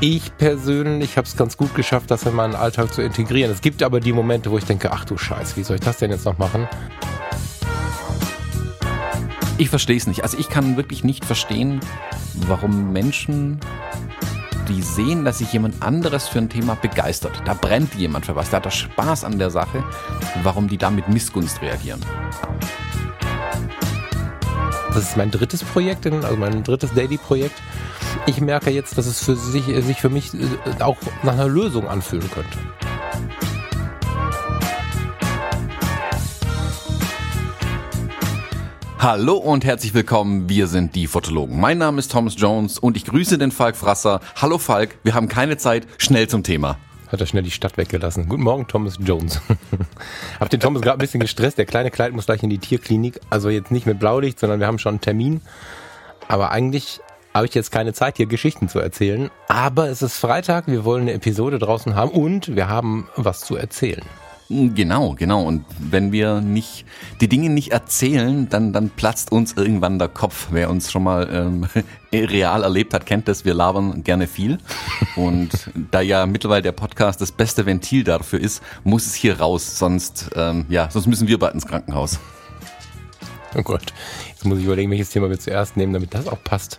Ich persönlich habe es ganz gut geschafft, das in meinen Alltag zu integrieren. Es gibt aber die Momente, wo ich denke, ach du Scheiß, wie soll ich das denn jetzt noch machen? Ich verstehe es nicht. Also ich kann wirklich nicht verstehen, warum Menschen, die sehen, dass sich jemand anderes für ein Thema begeistert, da brennt jemand für was, da hat er Spaß an der Sache, warum die da mit Missgunst reagieren. Das ist mein drittes Projekt, also mein drittes Daily-Projekt. Ich merke jetzt, dass es für sich, sich für mich äh, auch nach einer Lösung anfühlen könnte. Hallo und herzlich willkommen, wir sind die Fotologen. Mein Name ist Thomas Jones und ich grüße den Falk Frasser. Hallo Falk, wir haben keine Zeit, schnell zum Thema. Hat er schnell die Stadt weggelassen. Guten Morgen, Thomas Jones. Hab den Thomas gerade ein bisschen gestresst. Der kleine Kleid muss gleich in die Tierklinik. Also jetzt nicht mit Blaulicht, sondern wir haben schon einen Termin. Aber eigentlich habe ich jetzt keine Zeit, hier Geschichten zu erzählen. Aber es ist Freitag, wir wollen eine Episode draußen haben und wir haben was zu erzählen. Genau, genau. Und wenn wir nicht die Dinge nicht erzählen, dann, dann platzt uns irgendwann der Kopf. Wer uns schon mal ähm, real erlebt hat, kennt das. Wir labern gerne viel. Und da ja mittlerweile der Podcast das beste Ventil dafür ist, muss es hier raus. Sonst, ähm, ja, sonst müssen wir bald ins Krankenhaus. Oh Gott, jetzt muss ich überlegen, welches Thema wir zuerst nehmen, damit das auch passt.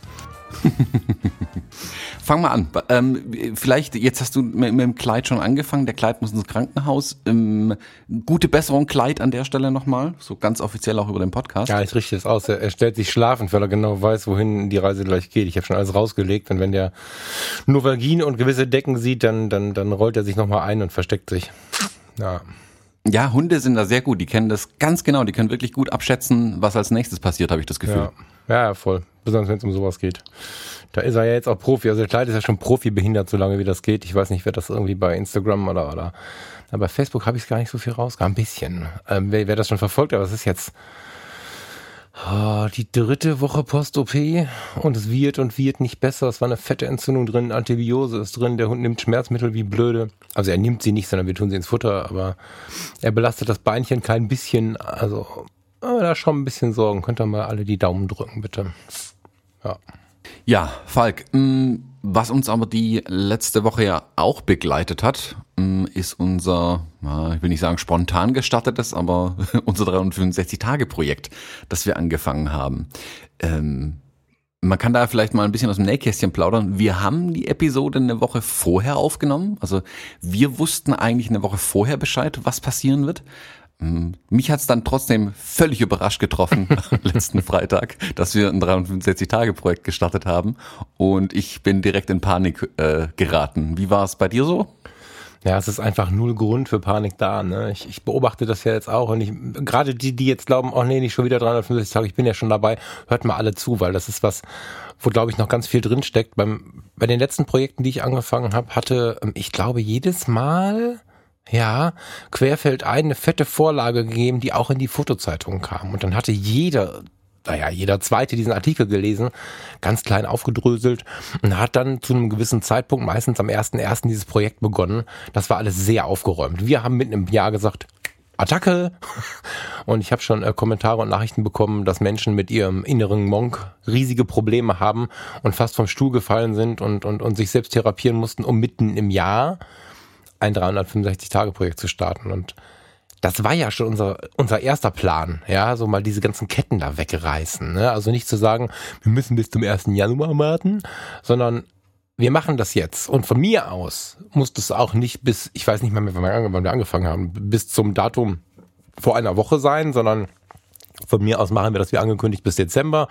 Fang mal an. Ähm, vielleicht, jetzt hast du mit, mit, dem Kleid schon angefangen. Der Kleid muss ins Krankenhaus. Ähm, gute Besserung, Kleid an der Stelle nochmal. So ganz offiziell auch über den Podcast. Ja, ich richte es aus. Er, er stellt sich schlafend, weil er genau weiß, wohin die Reise gleich geht. Ich habe schon alles rausgelegt und wenn der nur Vagin und gewisse Decken sieht, dann, dann, dann rollt er sich nochmal ein und versteckt sich. Ja. Ja, Hunde sind da sehr gut. Die kennen das ganz genau. Die können wirklich gut abschätzen, was als nächstes passiert, habe ich das Gefühl. Ja, ja voll. Besonders wenn es um sowas geht. Da ist er ja jetzt auch Profi. Also der Kleid ist ja schon Profi behindert, solange wie das geht. Ich weiß nicht, wer das irgendwie bei Instagram oder, oder bei Facebook habe ich es gar nicht so viel rausgehauen. Ein bisschen. Ähm, wer, wer das schon verfolgt, aber es ist jetzt oh, die dritte Woche Post-OP und es wird und wird nicht besser. Es war eine fette Entzündung drin, Antibiose ist drin, der Hund nimmt Schmerzmittel wie blöde. Also er nimmt sie nicht, sondern wir tun sie ins Futter, aber er belastet das Beinchen kein bisschen. Also oh, da schon ein bisschen Sorgen. Könnt ihr mal alle die Daumen drücken, bitte. Ja. Ja, Falk, mm, was uns aber die letzte Woche ja auch begleitet hat, mm, ist unser, ich will nicht sagen spontan gestartetes, aber unser 365-Tage-Projekt, das wir angefangen haben. Ähm, man kann da vielleicht mal ein bisschen aus dem Nähkästchen plaudern. Wir haben die Episode eine Woche vorher aufgenommen. Also wir wussten eigentlich eine Woche vorher Bescheid, was passieren wird. Mm, mich hat's dann trotzdem völlig überrascht getroffen letzten Freitag, dass wir ein 365-Tage-Projekt gestartet haben und ich bin direkt in Panik äh, geraten. Wie war es bei dir so? Ja, es ist einfach null Grund für Panik da. Ne? Ich, ich beobachte das ja jetzt auch und ich gerade die, die jetzt glauben, oh nee, nicht schon wieder 365 Tage, ich bin ja schon dabei, hört mal alle zu, weil das ist was, wo glaube ich noch ganz viel drin steckt. Beim, bei den letzten Projekten, die ich angefangen habe, hatte ähm, ich glaube jedes Mal ja, querfeld ein eine fette Vorlage gegeben, die auch in die Fotozeitung kam. Und dann hatte jeder, naja, jeder zweite diesen Artikel gelesen, ganz klein aufgedröselt und hat dann zu einem gewissen Zeitpunkt, meistens am 1.1. dieses Projekt begonnen. Das war alles sehr aufgeräumt. Wir haben mitten im Jahr gesagt, Attacke! Und ich habe schon äh, Kommentare und Nachrichten bekommen, dass Menschen mit ihrem inneren Monk riesige Probleme haben und fast vom Stuhl gefallen sind und, und, und sich selbst therapieren mussten, um mitten im Jahr ein 365-Tage-Projekt zu starten. Und das war ja schon unser, unser erster Plan, ja, so mal diese ganzen Ketten da wegreißen. Ne? Also nicht zu sagen, wir müssen bis zum 1. Januar warten, sondern wir machen das jetzt. Und von mir aus muss das auch nicht bis, ich weiß nicht mehr, wann wir angefangen haben, bis zum Datum vor einer Woche sein, sondern von mir aus machen wir das wie angekündigt bis Dezember.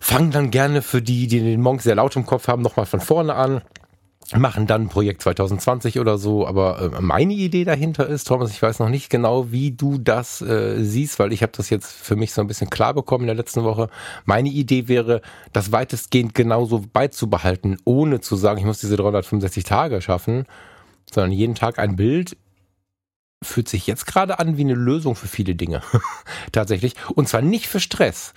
Fangen dann gerne für die, die den Monk sehr laut im Kopf haben, nochmal von vorne an machen dann ein Projekt 2020 oder so, aber äh, meine Idee dahinter ist, Thomas, ich weiß noch nicht genau, wie du das äh, siehst, weil ich habe das jetzt für mich so ein bisschen klar bekommen in der letzten Woche. Meine Idee wäre, das weitestgehend genauso beizubehalten, ohne zu sagen, ich muss diese 365 Tage schaffen, sondern jeden Tag ein Bild fühlt sich jetzt gerade an wie eine Lösung für viele Dinge. Tatsächlich. Und zwar nicht für Stress,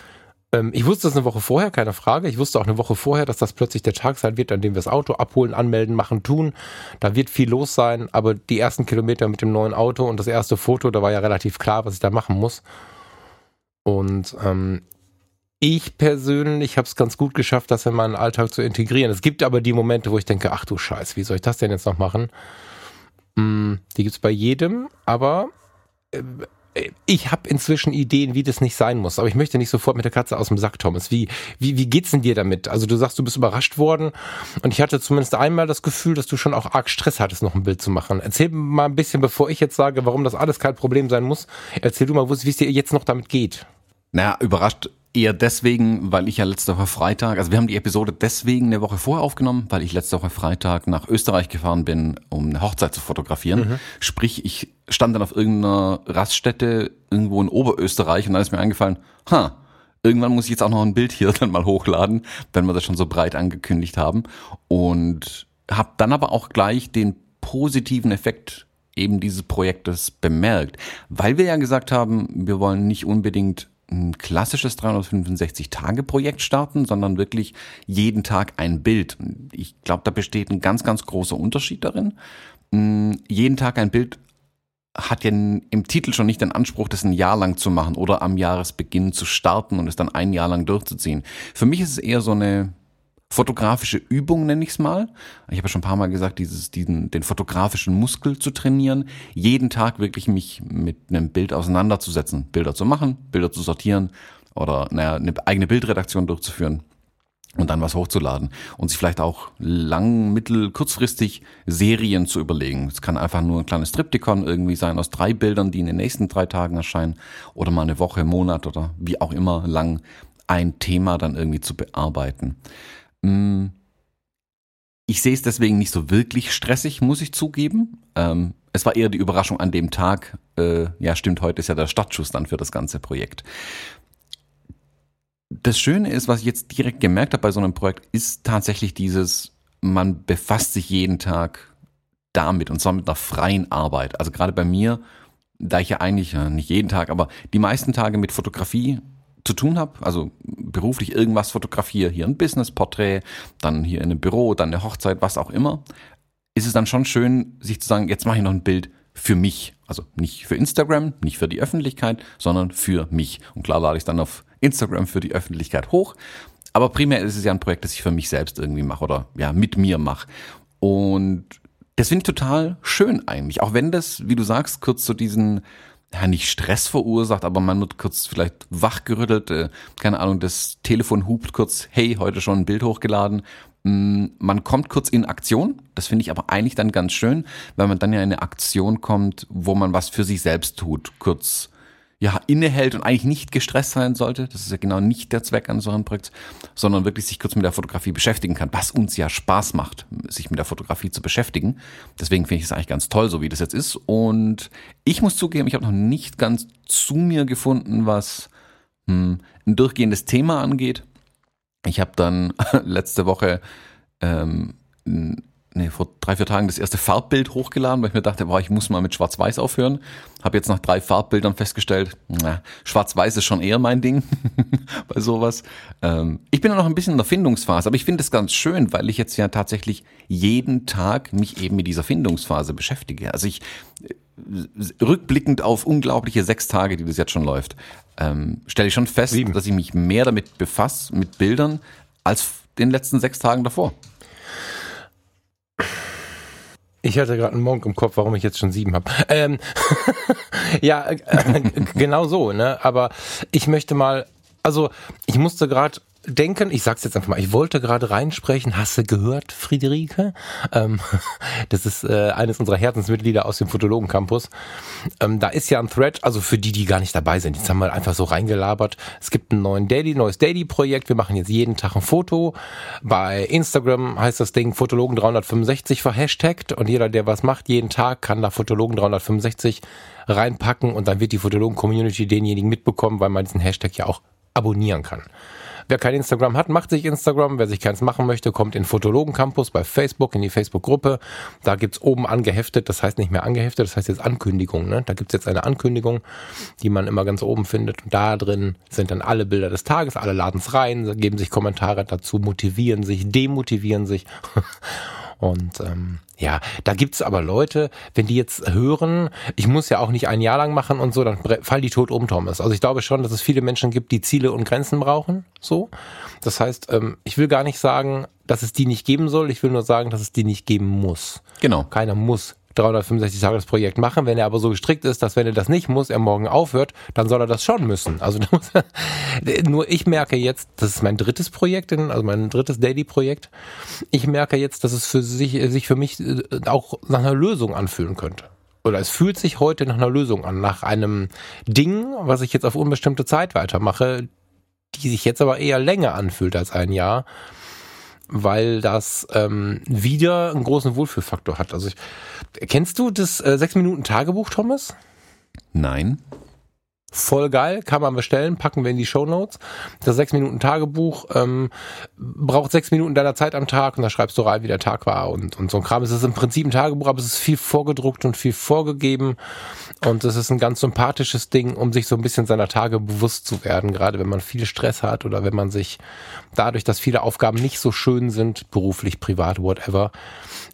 ich wusste das eine Woche vorher, keine Frage. Ich wusste auch eine Woche vorher, dass das plötzlich der Tag sein wird, an dem wir das Auto abholen, anmelden, machen, tun. Da wird viel los sein, aber die ersten Kilometer mit dem neuen Auto und das erste Foto, da war ja relativ klar, was ich da machen muss. Und ähm, ich persönlich habe es ganz gut geschafft, das in meinen Alltag zu integrieren. Es gibt aber die Momente, wo ich denke, ach du Scheiß, wie soll ich das denn jetzt noch machen? Mm, die gibt's bei jedem, aber äh, ich habe inzwischen Ideen, wie das nicht sein muss, aber ich möchte nicht sofort mit der Katze aus dem Sack, Thomas. Wie, wie, wie geht's denn dir damit? Also du sagst, du bist überrascht worden und ich hatte zumindest einmal das Gefühl, dass du schon auch arg Stress hattest, noch ein Bild zu machen. Erzähl mal ein bisschen, bevor ich jetzt sage, warum das alles kein Problem sein muss. Erzähl du mal, wie es dir jetzt noch damit geht. Naja, überrascht Eher deswegen, weil ich ja letzte Woche Freitag, also wir haben die Episode deswegen eine Woche vorher aufgenommen, weil ich letzte Woche Freitag nach Österreich gefahren bin, um eine Hochzeit zu fotografieren. Mhm. Sprich, ich stand dann auf irgendeiner Raststätte irgendwo in Oberösterreich und dann ist mir eingefallen, ha, irgendwann muss ich jetzt auch noch ein Bild hier dann mal hochladen, wenn wir das schon so breit angekündigt haben. Und habe dann aber auch gleich den positiven Effekt eben dieses Projektes bemerkt, weil wir ja gesagt haben, wir wollen nicht unbedingt ein klassisches 365-Tage-Projekt starten, sondern wirklich jeden Tag ein Bild. Ich glaube, da besteht ein ganz, ganz großer Unterschied darin. Mm, jeden Tag ein Bild hat ja im Titel schon nicht den Anspruch, das ein Jahr lang zu machen oder am Jahresbeginn zu starten und es dann ein Jahr lang durchzuziehen. Für mich ist es eher so eine fotografische Übung, nenne ich es mal. Ich habe ja schon ein paar Mal gesagt, dieses, diesen, den fotografischen Muskel zu trainieren, jeden Tag wirklich mich mit einem Bild auseinanderzusetzen, Bilder zu machen, Bilder zu sortieren oder naja, eine eigene Bildredaktion durchzuführen und dann was hochzuladen und sich vielleicht auch lang, mittel, kurzfristig Serien zu überlegen. Es kann einfach nur ein kleines Triptychon irgendwie sein aus drei Bildern, die in den nächsten drei Tagen erscheinen oder mal eine Woche, Monat oder wie auch immer lang ein Thema dann irgendwie zu bearbeiten. Mm, ich sehe es deswegen nicht so wirklich stressig, muss ich zugeben. Ähm, es war eher die Überraschung an dem Tag. Äh, ja, stimmt, heute ist ja der Startschuss dann für das ganze Projekt. Das Schöne ist, was ich jetzt direkt gemerkt habe bei so einem Projekt, ist tatsächlich dieses, man befasst sich jeden Tag damit und zwar mit einer freien Arbeit. Also gerade bei mir, da ich ja eigentlich, nicht jeden Tag, aber die meisten Tage mit Fotografie zu tun habe, also beruflich irgendwas fotografiere, hier ein Business-Porträt, dann hier in einem Büro, dann eine Hochzeit, was auch immer, ist es dann schon schön, sich zu sagen, jetzt mache ich noch ein Bild für mich. Also nicht für Instagram, nicht für die Öffentlichkeit, sondern für mich. Und klar lade ich dann auf Instagram für die Öffentlichkeit hoch. Aber primär ist es ja ein Projekt, das ich für mich selbst irgendwie mache oder ja, mit mir mache. Und das finde ich total schön eigentlich. Auch wenn das, wie du sagst, kurz zu diesen ja, nicht Stress verursacht, aber man wird kurz vielleicht wachgerüttelt, äh, keine Ahnung, das Telefon hupt kurz, hey, heute schon ein Bild hochgeladen. Mm, man kommt kurz in Aktion, das finde ich aber eigentlich dann ganz schön, weil man dann ja in eine Aktion kommt, wo man was für sich selbst tut, kurz ja, innehält und eigentlich nicht gestresst sein sollte. Das ist ja genau nicht der Zweck eines solchen Projekts, sondern wirklich sich kurz mit der Fotografie beschäftigen kann, was uns ja Spaß macht, sich mit der Fotografie zu beschäftigen. Deswegen finde ich es eigentlich ganz toll, so wie das jetzt ist. Und ich muss zugeben, ich habe noch nicht ganz zu mir gefunden, was hm, ein durchgehendes Thema angeht. Ich habe dann letzte Woche ähm, nee, vor drei, vier Tagen das erste Farbbild hochgeladen, weil ich mir dachte, boah, ich muss mal mit Schwarz-Weiß aufhören. Habe jetzt nach drei Farbbildern festgestellt, Schwarz-Weiß ist schon eher mein Ding bei sowas. Ähm, ich bin ja noch ein bisschen in der Findungsphase, aber ich finde es ganz schön, weil ich jetzt ja tatsächlich jeden Tag mich eben mit dieser Findungsphase beschäftige. Also ich äh, rückblickend auf unglaubliche sechs Tage, die das jetzt schon läuft, ähm, stelle ich schon fest, Sieben. dass ich mich mehr damit befasse, mit Bildern, als den letzten sechs Tagen davor. Ich hatte gerade einen Monk im Kopf, warum ich jetzt schon sieben habe. Ähm, ja, äh, genau so, ne? Aber ich möchte mal, also ich musste gerade denken, ich sag's jetzt einfach mal, ich wollte gerade reinsprechen, hast du gehört, Friederike? Ähm, das ist äh, eines unserer Herzensmitglieder aus dem Fotologen Campus. Ähm, da ist ja ein Thread, also für die, die gar nicht dabei sind, jetzt haben wir einfach so reingelabert. Es gibt ein neuen Daily, neues Daily-Projekt, wir machen jetzt jeden Tag ein Foto. Bei Instagram heißt das Ding Fotologen 365 verhashtagt und jeder, der was macht, jeden Tag kann da Fotologen 365 reinpacken und dann wird die Fotologen-Community denjenigen mitbekommen, weil man diesen Hashtag ja auch abonnieren kann. Wer kein Instagram hat, macht sich Instagram. Wer sich keins machen möchte, kommt in Fotologen Campus bei Facebook, in die Facebook-Gruppe. Da gibt's oben angeheftet, das heißt nicht mehr angeheftet, das heißt jetzt Ankündigung. Ne? Da gibt's jetzt eine Ankündigung, die man immer ganz oben findet. Und da drin sind dann alle Bilder des Tages, alle laden's rein, geben sich Kommentare dazu, motivieren sich, demotivieren sich. Und ähm, ja, da gibt's aber Leute, wenn die jetzt hören, ich muss ja auch nicht ein Jahr lang machen und so, dann fallen die tot um, Thomas. Also ich glaube schon, dass es viele Menschen gibt, die Ziele und Grenzen brauchen. So. Das heißt, ähm, ich will gar nicht sagen, dass es die nicht geben soll. Ich will nur sagen, dass es die nicht geben muss. Genau. Keiner muss 365 Tage das Projekt machen. Wenn er aber so gestrickt ist, dass wenn er das nicht muss, er morgen aufhört, dann soll er das schon müssen. Also nur ich merke jetzt, das ist mein drittes Projekt, also mein drittes Daily-Projekt. Ich merke jetzt, dass es für sich, sich für mich äh, auch nach einer Lösung anfühlen könnte. Oder es fühlt sich heute nach einer Lösung an, nach einem Ding, was ich jetzt auf unbestimmte Zeit weitermache, die sich jetzt aber eher länger anfühlt als ein Jahr weil das ähm, wieder einen großen Wohlfühlfaktor hat. Also ich, kennst du das äh, 6 Minuten Tagebuch, Thomas? Nein. Voll geil, kann man bestellen, packen wir in die Show Notes. Das 6 Minuten Tagebuch ähm, braucht 6 Minuten deiner Zeit am Tag und da schreibst du rein, wie der Tag war und, und so ein Kram. Es ist im Prinzip ein Tagebuch, aber es ist viel vorgedruckt und viel vorgegeben und es ist ein ganz sympathisches Ding, um sich so ein bisschen seiner Tage bewusst zu werden, gerade wenn man viel Stress hat oder wenn man sich dadurch, dass viele Aufgaben nicht so schön sind, beruflich, privat, whatever,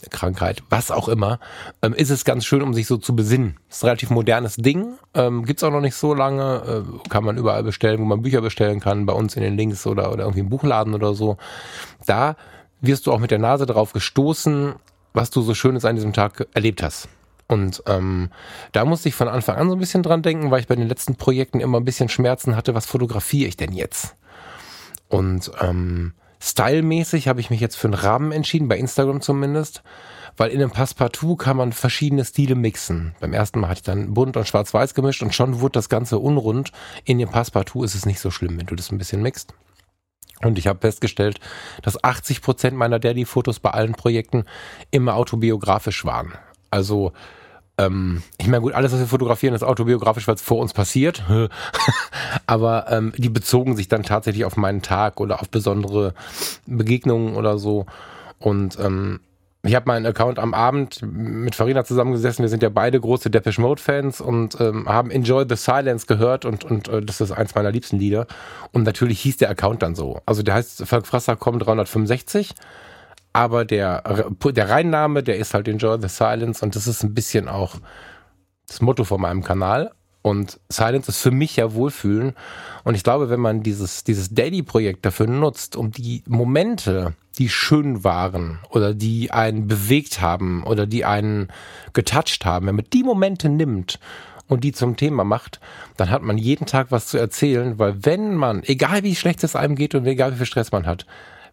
Krankheit, was auch immer, ähm, ist es ganz schön, um sich so zu besinnen. Ist ein relativ modernes Ding, ähm, gibt's auch noch nicht so lange, äh, kann man überall bestellen, wo man Bücher bestellen kann, bei uns in den Links oder, oder irgendwie im Buchladen oder so. Da wirst du auch mit der Nase drauf gestoßen, was du so Schönes an diesem Tag erlebt hast. Und ähm, da musste ich von Anfang an so ein bisschen dran denken, weil ich bei den letzten Projekten immer ein bisschen Schmerzen hatte, was fotografiere ich denn jetzt? Und ähm, stylmäßig habe ich mich jetzt für einen Rahmen entschieden, bei Instagram zumindest, weil in einem Passepartout kann man verschiedene Stile mixen. Beim ersten Mal hatte ich dann bunt und schwarz-weiß gemischt und schon wurde das Ganze unrund. In dem Passepartout ist es nicht so schlimm, wenn du das ein bisschen mixt. Und ich habe festgestellt, dass 80 Prozent meiner Daddy-Fotos bei allen Projekten immer autobiografisch waren. Also ähm, ich meine, gut, alles, was wir fotografieren, ist autobiografisch, weil es vor uns passiert. Aber ähm, die bezogen sich dann tatsächlich auf meinen Tag oder auf besondere Begegnungen oder so. Und ähm, ich habe meinen Account am Abend mit Farina zusammengesessen. Wir sind ja beide große Depeche Mode Fans und ähm, haben Enjoy the Silence gehört und und äh, das ist eins meiner liebsten Lieder. Und natürlich hieß der Account dann so. Also der heißt Falk Frasser 365 aber der, der Reinname, der ist halt Enjoy the Silence und das ist ein bisschen auch das Motto von meinem Kanal. Und Silence ist für mich ja Wohlfühlen. Und ich glaube, wenn man dieses, dieses Daily-Projekt dafür nutzt, um die Momente, die schön waren oder die einen bewegt haben oder die einen getoucht haben, wenn man die Momente nimmt und die zum Thema macht, dann hat man jeden Tag was zu erzählen, weil wenn man, egal wie schlecht es einem geht und egal wie viel Stress man hat,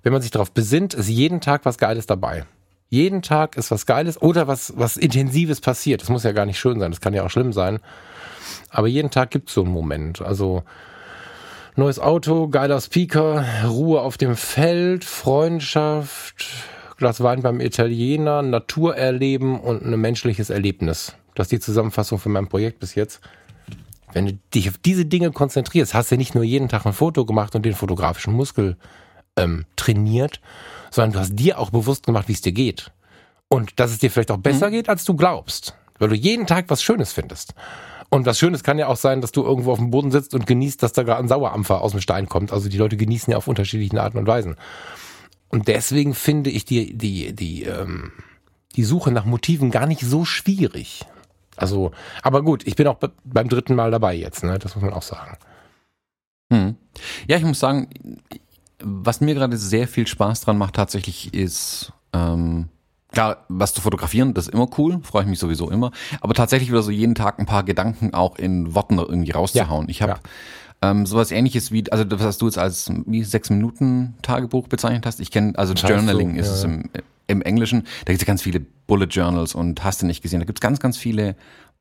wenn man sich darauf besinnt, ist jeden Tag was Geiles dabei. Jeden Tag ist was Geiles oder was, was Intensives passiert. Das muss ja gar nicht schön sein, das kann ja auch schlimm sein. Aber jeden Tag gibt es so einen Moment. Also neues Auto, geiler Speaker, Ruhe auf dem Feld, Freundschaft, Glas Wein beim Italiener, Natur erleben und ein menschliches Erlebnis. Das ist die Zusammenfassung von meinem Projekt bis jetzt. Wenn du dich auf diese Dinge konzentrierst, hast du nicht nur jeden Tag ein Foto gemacht und den fotografischen Muskel ähm, trainiert, sondern du hast dir auch bewusst gemacht, wie es dir geht. Und dass es dir vielleicht auch besser mhm. geht, als du glaubst. Weil du jeden Tag was Schönes findest. Und was Schönes kann ja auch sein, dass du irgendwo auf dem Boden sitzt und genießt, dass da gerade ein Sauerampfer aus dem Stein kommt. Also die Leute genießen ja auf unterschiedlichen Arten und Weisen. Und deswegen finde ich die, die, die, ähm, die Suche nach Motiven gar nicht so schwierig. Also, aber gut, ich bin auch beim dritten Mal dabei jetzt, ne? Das muss man auch sagen. Hm. Ja, ich muss sagen, was mir gerade sehr viel Spaß dran macht tatsächlich ist, ähm, klar, was zu fotografieren, das ist immer cool, freue ich mich sowieso immer, aber tatsächlich wieder so jeden Tag ein paar Gedanken auch in Worten irgendwie rauszuhauen. Ja, ich habe ja. ähm, sowas ähnliches wie, also das, was du jetzt als wie sechs Minuten Tagebuch bezeichnet hast, ich kenne, also Journaling so, ist ja. es im, im Englischen, da gibt es ganz viele Bullet Journals und hast du nicht gesehen, da gibt es ganz, ganz viele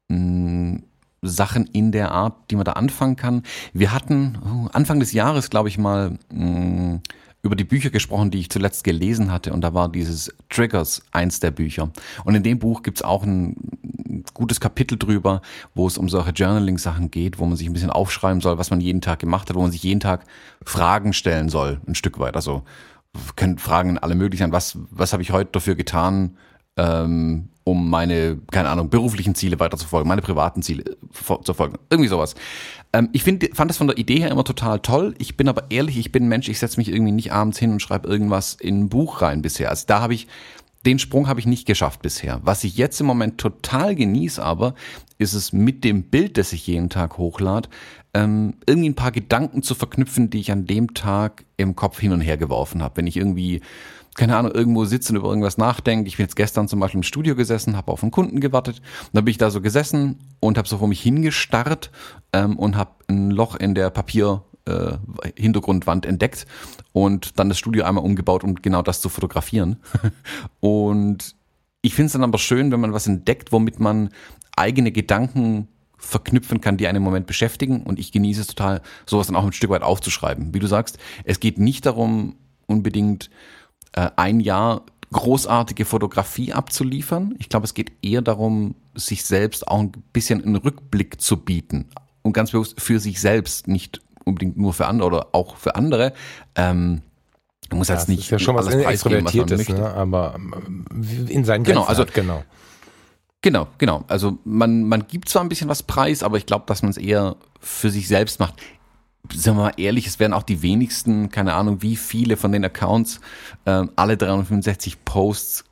mh, mm, Sachen in der Art, die man da anfangen kann. Wir hatten oh, Anfang des Jahres, glaube ich, mal mh, mm, über die Bücher gesprochen, die ich zuletzt gelesen hatte. Und da war dieses Triggers eins der Bücher. Und in dem Buch gibt's auch ein gutes Kapitel drüber, wo es um solche Journaling-Sachen geht, wo man sich ein bisschen aufschreiben soll, was man jeden Tag gemacht hat, wo man sich jeden Tag Fragen stellen soll, ein Stück weit. Also können Fragen alle möglichen. Was, was habe ich heute dafür getan, ähm, um meine, keine Ahnung, beruflichen Ziele weiterzufolgen, meine privaten Ziele äh, zu folgen. Irgendwie sowas. Ähm, ich find, fand das von der Idee her immer total toll. Ich bin aber ehrlich, ich bin Mensch, ich setze mich irgendwie nicht abends hin und schreibe irgendwas in ein Buch rein bisher. Also da habe ich den Sprung habe ich nicht geschafft bisher. Was ich jetzt im Moment total genieße aber, ist es mit dem Bild, das ich jeden Tag hochlade, ähm, irgendwie ein paar Gedanken zu verknüpfen, die ich an dem Tag im Kopf hin und her geworfen habe. Wenn ich irgendwie keine Ahnung, irgendwo sitze und über irgendwas nachdenke. Ich bin jetzt gestern zum Beispiel im Studio gesessen, habe auf einen Kunden gewartet. Und dann bin ich da so gesessen und habe so vor mich hingestarrt ähm, und habe ein Loch in der Papier äh, Hintergrundwand entdeckt und dann das Studio einmal umgebaut, um genau das zu fotografieren. und ich finde es dann aber schön, wenn man was entdeckt, womit man eigene Gedanken verknüpfen kann, die einen im Moment beschäftigen. Und ich genieße es total, sowas dann auch ein Stück weit aufzuschreiben. Wie du sagst, es geht nicht darum, unbedingt äh, ein Jahr großartige Fotografie abzuliefern. Ich glaube, es geht eher darum, sich selbst auch ein bisschen einen Rückblick zu bieten. Und ganz bewusst für sich selbst, nicht unbedingt nur für andere oder auch für andere. Ähm, man muss ja, jetzt nicht ist ja schon was Extrovertiertes, ne? aber ähm, in seinen genau, Grenzen genau, also, hat, genau. Genau, genau. Also man, man gibt zwar ein bisschen was preis, aber ich glaube, dass man es eher für sich selbst macht sagen wir mal ehrlich, es werden auch die wenigsten, keine Ahnung, wie viele von den Accounts äh, alle 365 Posts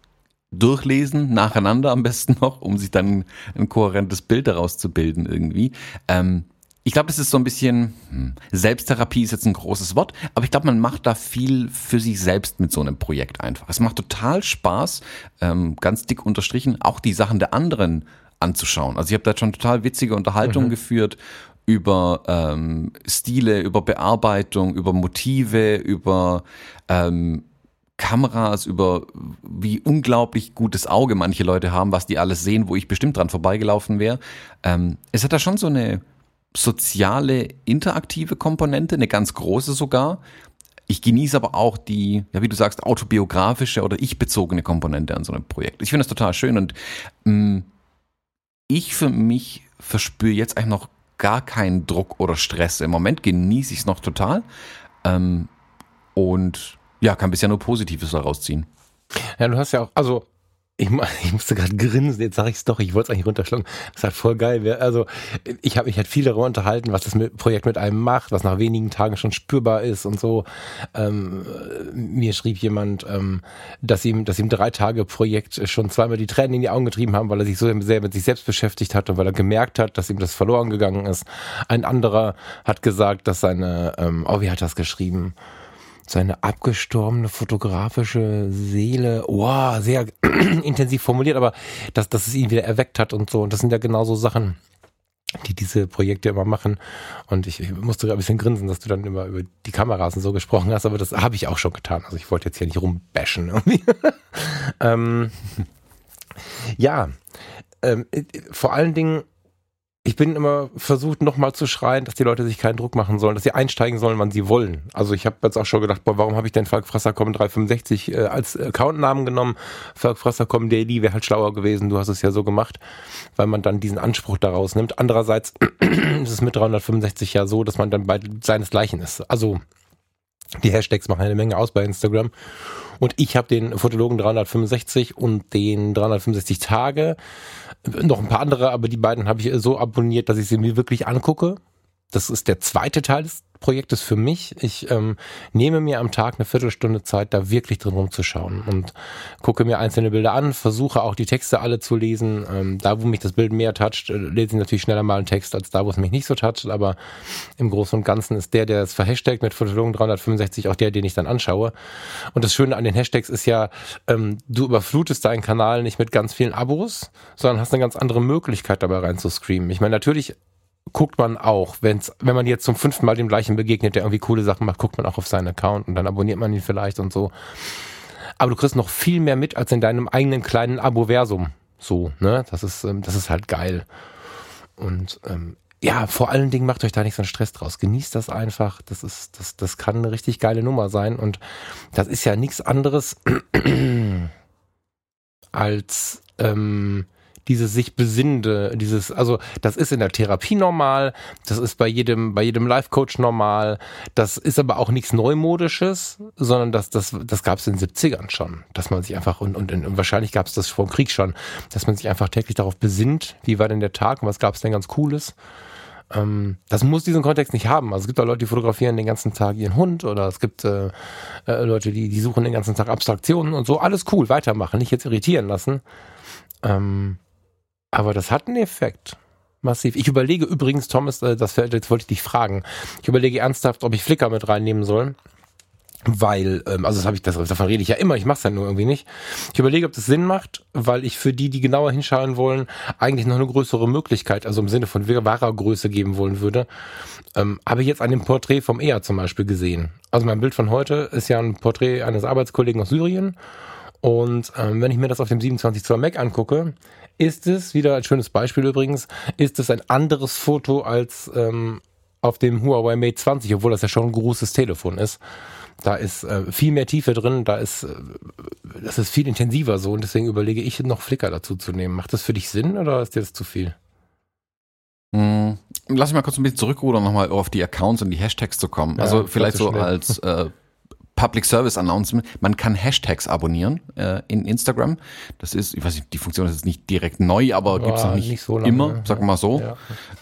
durchlesen, nacheinander am besten noch, um sich dann ein kohärentes Bild daraus zu bilden irgendwie. Ähm, ich glaube, das ist so ein bisschen, hm, Selbsttherapie ist jetzt ein großes Wort, aber ich glaube, man macht da viel für sich selbst mit so einem Projekt einfach. Es macht total Spaß, ähm, ganz dick unterstrichen, auch die Sachen der anderen anzuschauen. Also ich habe da schon total witzige Unterhaltungen mhm. geführt über ähm, Stile, über Bearbeitung, über Motive, über ähm, Kameras, über wie unglaublich gutes Auge manche Leute haben, was die alles sehen, wo ich bestimmt dran vorbeigelaufen wäre. Ähm, es hat da schon so eine soziale, interaktive Komponente, eine ganz große sogar. Ich genieße aber auch die, ja, wie du sagst, autobiografische oder ich-bezogene Komponente an so einem Projekt. Ich finde das total schön und mh, mm, ich für mich verspüre jetzt eigentlich noch gar keinen Druck oder Stress. Im Moment genieße ich es noch total. Ähm, und ja, kann bisher nur Positives daraus ziehen. Ja, du hast ja auch, also ich, ich musste gerade grinsen, jetzt sage ich es doch, ich wollte es eigentlich runterschlagen. Das ist halt voll geil. Also ich habe mich halt viel darüber unterhalten, was das Projekt mit einem macht, was nach wenigen Tagen schon spürbar ist und so. Ähm, mir schrieb jemand, ähm, dass ihm, dass ihm drei Tage Projekt schon zweimal die Tränen in die Augen getrieben haben, weil er sich so sehr mit sich selbst beschäftigt hat und weil er gemerkt hat, dass ihm das verloren gegangen ist. Ein anderer hat gesagt, dass seine, ähm, oh, wie hat das geschrieben? Seine abgestorbene fotografische Seele, wow, sehr intensiv formuliert, aber dass, dass es ihn wieder erweckt hat und so. Und das sind ja genauso Sachen, die diese Projekte immer machen. Und ich, ich musste ein bisschen grinsen, dass du dann immer über die Kameras und so gesprochen hast, aber das habe ich auch schon getan. Also ich wollte jetzt hier nicht rumbashen irgendwie. ähm, ja, ähm, vor allen Dingen ich bin immer versucht, nochmal zu schreien, dass die Leute sich keinen Druck machen sollen, dass sie einsteigen sollen, wann sie wollen. Also ich habe jetzt auch schon gedacht, boah, warum habe ich denn Falkfresser.com 365 äh, als Accountnamen genommen? Falkfresser.com Daily wäre halt schlauer gewesen. Du hast es ja so gemacht, weil man dann diesen Anspruch daraus nimmt. Andererseits ist es mit 365 ja so, dass man dann bei seinesgleichen ist. Also die Hashtags machen eine Menge aus bei Instagram. Und ich habe den Fotologen 365 und den 365 Tage noch ein paar andere, aber die beiden habe ich so abonniert, dass ich sie mir wirklich angucke. Das ist der zweite Teil des Projektes für mich. Ich ähm, nehme mir am Tag eine Viertelstunde Zeit, da wirklich drin rumzuschauen und gucke mir einzelne Bilder an, versuche auch die Texte alle zu lesen. Ähm, da, wo mich das Bild mehr toucht, äh, lese ich natürlich schneller mal einen Text als da, wo es mich nicht so toucht. Aber im Großen und Ganzen ist der, der es verhashtagt mit Fotologen 365, auch der, den ich dann anschaue. Und das Schöne an den Hashtags ist ja, ähm, du überflutest deinen Kanal nicht mit ganz vielen Abos, sondern hast eine ganz andere Möglichkeit dabei reinzuscreamen. Ich meine, natürlich guckt man auch, wenn's, wenn man jetzt zum fünften Mal dem gleichen begegnet, der irgendwie coole Sachen macht, guckt man auch auf seinen Account und dann abonniert man ihn vielleicht und so. Aber du kriegst noch viel mehr mit als in deinem eigenen kleinen Abo-Versum. So, ne? Das ist, ähm, das ist halt geil. Und ähm, ja, vor allen Dingen macht euch da nicht so einen Stress draus. Genießt das einfach. Das ist, das, das kann eine richtig geile Nummer sein. Und das ist ja nichts anderes als ähm, dieses sich besinnende, dieses, also das ist in der Therapie normal, das ist bei jedem, bei jedem Life-Coach normal, das ist aber auch nichts Neumodisches, sondern das, das, das gab es in den 70ern schon, dass man sich einfach, und, und, und wahrscheinlich gab es das vor dem Krieg schon, dass man sich einfach täglich darauf besinnt, wie war denn der Tag und was gab es denn ganz Cooles. Ähm, das muss diesen Kontext nicht haben. Also es gibt auch Leute, die fotografieren den ganzen Tag ihren Hund oder es gibt äh, äh, Leute, die, die suchen den ganzen Tag Abstraktionen und so. Alles cool, weitermachen, nicht jetzt irritieren lassen. Ähm, aber das hat einen Effekt. Massiv. Ich überlege übrigens, Thomas, äh, das jetzt wollte ich dich fragen. Ich überlege ernsthaft, ob ich Flickr mit reinnehmen soll weil, ähm, also das habe ich, das, davon rede ich ja immer, ich mache es ja nur irgendwie nicht. Ich überlege, ob das Sinn macht, weil ich für die, die genauer hinschauen wollen, eigentlich noch eine größere Möglichkeit, also im Sinne von wahrer Größe geben wollen würde. Ähm, habe ich jetzt an dem Porträt vom EA zum Beispiel gesehen. Also mein Bild von heute ist ja ein Porträt eines Arbeitskollegen aus Syrien. Und ähm, wenn ich mir das auf dem 27 Zoll Mac angucke, ist es, wieder als schönes Beispiel übrigens, ist es ein anderes Foto als ähm, auf dem Huawei Mate 20, obwohl das ja schon ein großes Telefon ist. Da ist äh, viel mehr Tiefe drin, da ist, äh, das ist viel intensiver so und deswegen überlege ich noch Flickr dazu zu nehmen. Macht das für dich Sinn oder ist dir das zu viel? Hm, lass mich mal kurz ein bisschen zurückrudern, nochmal auf die Accounts und die Hashtags zu kommen. Ja, also vielleicht so schnell. als äh, Public Service Announcement. Man kann Hashtags abonnieren äh, in Instagram. Das ist, ich weiß nicht, die Funktion ist jetzt nicht direkt neu, aber gibt es noch nicht, nicht so lange, immer, sag mal so. Ja.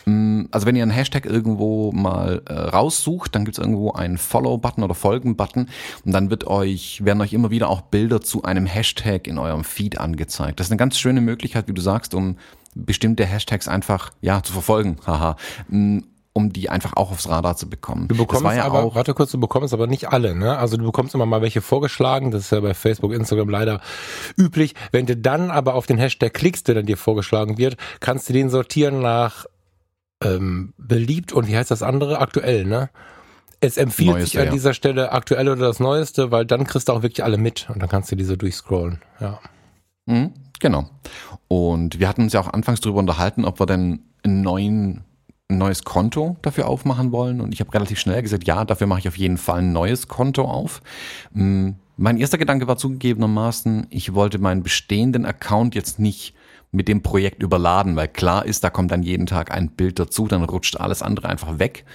Mm, also wenn ihr einen Hashtag irgendwo mal äh, raussucht, dann gibt es irgendwo einen Follow-Button oder Folgen-Button und dann wird euch, werden euch immer wieder auch Bilder zu einem Hashtag in eurem Feed angezeigt. Das ist eine ganz schöne Möglichkeit, wie du sagst, um bestimmte Hashtags einfach ja zu verfolgen. Haha. Um die einfach auch aufs Radar zu bekommen. Du bekommst ja aber, auch, warte kurz, du bekommst aber nicht alle, ne? Also du bekommst immer mal welche vorgeschlagen, das ist ja bei Facebook, Instagram leider üblich. Wenn du dann aber auf den Hashtag klickst, der dann dir vorgeschlagen wird, kannst du den sortieren nach ähm, beliebt und wie heißt das andere? Aktuell, ne? Es empfiehlt Neueste, sich an ja. dieser Stelle aktuell oder das Neueste, weil dann kriegst du auch wirklich alle mit und dann kannst du diese durchscrollen, ja. Mhm, genau. Und wir hatten uns ja auch anfangs darüber unterhalten, ob wir denn einen neuen ein neues Konto dafür aufmachen wollen. Und ich habe relativ schnell gesagt, ja, dafür mache ich auf jeden Fall ein neues Konto auf. Mm, mein erster Gedanke war zugegebenermaßen, ich wollte meinen bestehenden Account jetzt nicht mit dem Projekt überladen, weil klar ist, da kommt dann jeden Tag ein Bild dazu, dann rutscht alles andere einfach weg.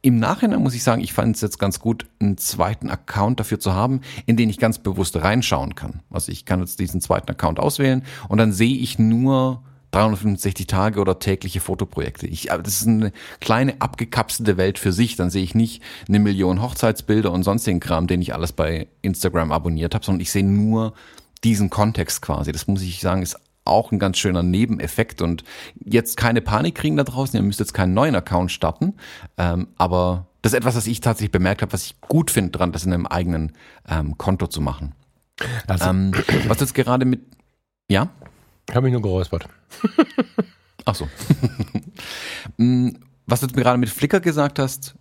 Im Nachhinein muss ich sagen, ich fand es jetzt ganz gut, einen zweiten Account dafür zu haben, in den ich ganz bewusst reinschauen kann. Also ich kann jetzt diesen zweiten Account auswählen und dann sehe ich nur 365 Tage oder tägliche Fotoprojekte. Ich, das ist eine kleine abgekapselte Welt für sich. Dann sehe ich nicht eine Million Hochzeitsbilder und sonstigen Kram, den ich alles bei Instagram abonniert habe, sondern ich sehe nur diesen Kontext quasi. Das muss ich sagen, ist auch ein ganz schöner Nebeneffekt und jetzt keine Panik kriegen da draußen. Ihr müsst jetzt keinen neuen Account starten, ähm, aber das ist etwas, was ich tatsächlich bemerkt habe, was ich gut finde dran, das in einem eigenen ähm, Konto zu machen. Also, ähm, was jetzt gerade mit, ja? Ich habe mich nur geräuspert. Ach so. Mm, was du gerade mit Flickr gesagt hast,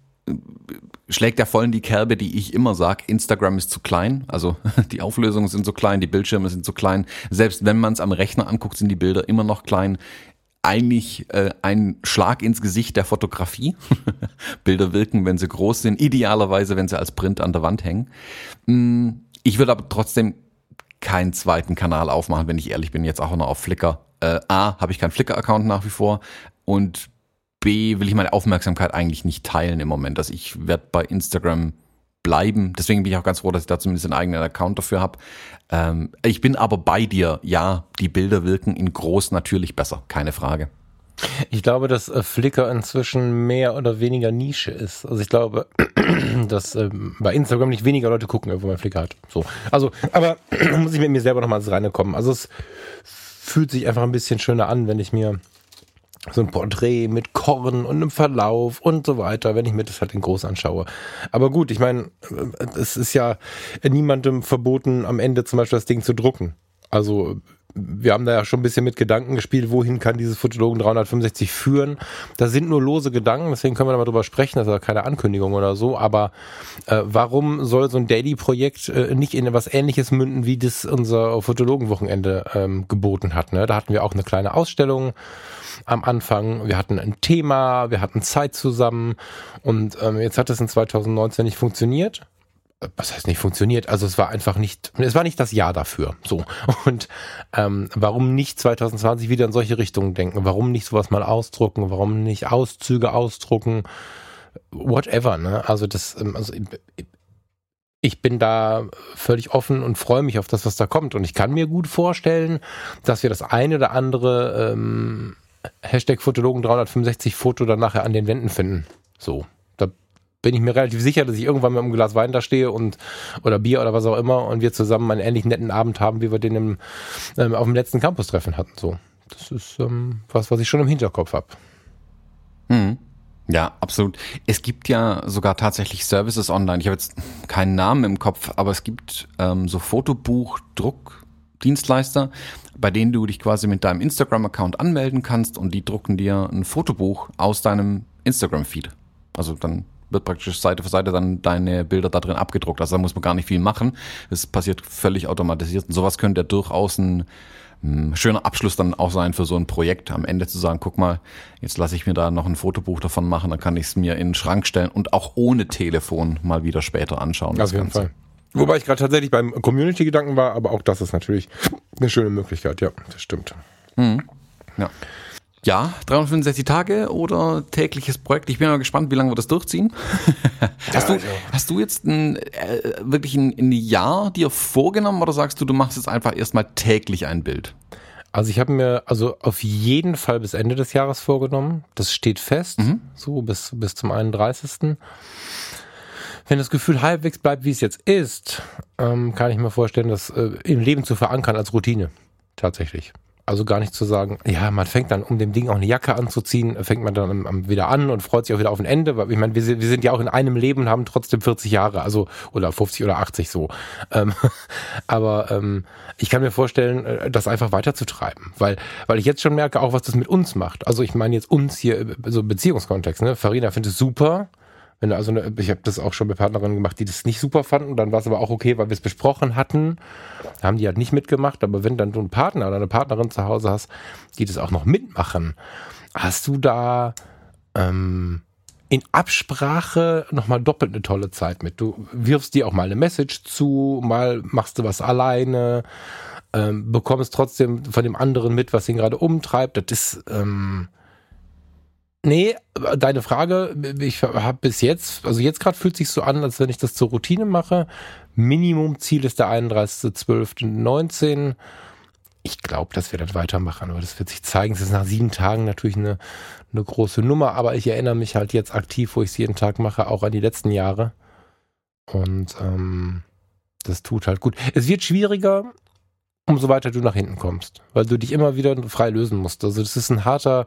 schlägt ja voll in die Kerbe, die ich immer sage, Instagram ist zu klein. Also die Auflösungen sind so klein, die Bildschirme sind zu klein. Selbst wenn man es am Rechner anguckt, sind die Bilder immer noch klein. Eigentlich äh, ein Schlag ins Gesicht der Fotografie. Bilder wirken, wenn sie groß sind, idealerweise, wenn sie als Print an der Wand hängen. Mm, ich würde aber trotzdem keinen zweiten Kanal aufmachen, wenn ich ehrlich bin, jetzt auch noch auf Flickr. Äh, A, habe ich keinen Flickr-Account nach wie vor und B, will ich meine Aufmerksamkeit eigentlich nicht teilen im Moment. Also ich werde bei Instagram bleiben. Deswegen bin ich auch ganz froh, dass ich da zumindest einen eigenen Account dafür habe. Ähm, ich bin aber bei dir. Ja, die Bilder wirken in groß natürlich besser, keine Frage. Ich glaube, dass äh, Flickr inzwischen mehr oder weniger Nische ist. Also ich glaube, dass ähm, bei Instagram nicht weniger Leute gucken, wo man Flickr hat. So. Also, aber muss ich mit mir selber nochmal ins Reine kommen. Also es fühlt sich einfach ein bisschen schöner an, wenn ich mir so ein Porträt mit Korn und einem Verlauf und so weiter, wenn ich mir das halt in groß anschaue. Aber gut, ich meine, äh, es ist ja niemandem verboten, am Ende zum Beispiel das Ding zu drucken. Also wir haben da ja schon ein bisschen mit Gedanken gespielt, wohin kann dieses Fotologen 365 führen. Da sind nur lose Gedanken, deswegen können wir da mal drüber sprechen, das ist ja keine Ankündigung oder so, aber äh, warum soll so ein Daily-Projekt äh, nicht in etwas ähnliches münden, wie das unser Fotologenwochenende ähm, geboten hat? Ne? Da hatten wir auch eine kleine Ausstellung am Anfang, wir hatten ein Thema, wir hatten Zeit zusammen und ähm, jetzt hat es in 2019 nicht funktioniert was heißt nicht funktioniert? Also es war einfach nicht, es war nicht das Jahr dafür. So. Und ähm, warum nicht 2020 wieder in solche Richtungen denken? Warum nicht sowas mal ausdrucken? Warum nicht Auszüge ausdrucken? Whatever, ne? Also das, ähm, also ich bin da völlig offen und freue mich auf das, was da kommt. Und ich kann mir gut vorstellen, dass wir das eine oder andere ähm, Hashtag Fotologen 365 Foto dann nachher an den Wänden finden. So. Bin ich mir relativ sicher, dass ich irgendwann mit einem Glas Wein da stehe und oder Bier oder was auch immer und wir zusammen einen ähnlich netten Abend haben, wie wir den im, ähm, auf dem letzten Campus-Treffen hatten. So. Das ist ähm, was, was ich schon im Hinterkopf habe. Mhm. Ja, absolut. Es gibt ja sogar tatsächlich Services online. Ich habe jetzt keinen Namen im Kopf, aber es gibt ähm, so Fotobuch, Druckdienstleister, bei denen du dich quasi mit deinem Instagram-Account anmelden kannst und die drucken dir ein Fotobuch aus deinem Instagram-Feed. Also dann wird praktisch Seite für Seite dann deine Bilder da drin abgedruckt. Also da muss man gar nicht viel machen. Es passiert völlig automatisiert. Und sowas könnte ja durchaus ein hm, schöner Abschluss dann auch sein für so ein Projekt. Am Ende zu sagen, guck mal, jetzt lasse ich mir da noch ein Fotobuch davon machen, dann kann ich es mir in den Schrank stellen und auch ohne Telefon mal wieder später anschauen. Auf jeden Ganze. Fall. Wobei ich gerade tatsächlich beim Community-Gedanken war, aber auch das ist natürlich eine schöne Möglichkeit, ja, das stimmt. Mhm. Ja. Ja, 365 Tage oder tägliches Projekt. Ich bin mal gespannt, wie lange wir das durchziehen. hast, du, also. hast du jetzt ein, äh, wirklich ein, ein Jahr dir vorgenommen oder sagst du, du machst jetzt einfach erstmal täglich ein Bild? Also ich habe mir also auf jeden Fall bis Ende des Jahres vorgenommen. Das steht fest, mhm. so bis, bis zum 31. Wenn das Gefühl halbwegs bleibt, wie es jetzt ist, ähm, kann ich mir vorstellen, das äh, im Leben zu verankern als Routine. Tatsächlich. Also gar nicht zu sagen, ja, man fängt dann, um dem Ding auch eine Jacke anzuziehen, fängt man dann wieder an und freut sich auch wieder auf ein Ende. Weil ich meine, wir, wir sind ja auch in einem Leben und haben trotzdem 40 Jahre, also oder 50 oder 80 so. Ähm, aber ähm, ich kann mir vorstellen, äh, das einfach weiterzutreiben, weil weil ich jetzt schon merke, auch was das mit uns macht. Also ich meine jetzt uns hier, äh, so Beziehungskontext. Ne? Farina findet es super, wenn du also eine, ich habe das auch schon mit Partnerinnen gemacht, die das nicht super fanden, dann war es aber auch okay, weil wir es besprochen hatten. Da haben die halt nicht mitgemacht, aber wenn dann du einen Partner oder eine Partnerin zu Hause hast, die das auch noch mitmachen, hast du da ähm, in Absprache nochmal doppelt eine tolle Zeit mit. Du wirfst dir auch mal eine Message zu, mal machst du was alleine, ähm, bekommst trotzdem von dem anderen mit, was ihn gerade umtreibt. Das ist ähm, Nee, deine Frage, ich habe bis jetzt, also jetzt gerade fühlt sich so an, als wenn ich das zur Routine mache. Minimumziel ist der 31.12.19. Ich glaube, dass wir das weitermachen, aber das wird sich zeigen. Es ist nach sieben Tagen natürlich eine, eine große Nummer, aber ich erinnere mich halt jetzt aktiv, wo ich es jeden Tag mache, auch an die letzten Jahre. Und ähm, das tut halt gut. Es wird schwieriger, umso weiter du nach hinten kommst, weil du dich immer wieder frei lösen musst. Also das ist ein harter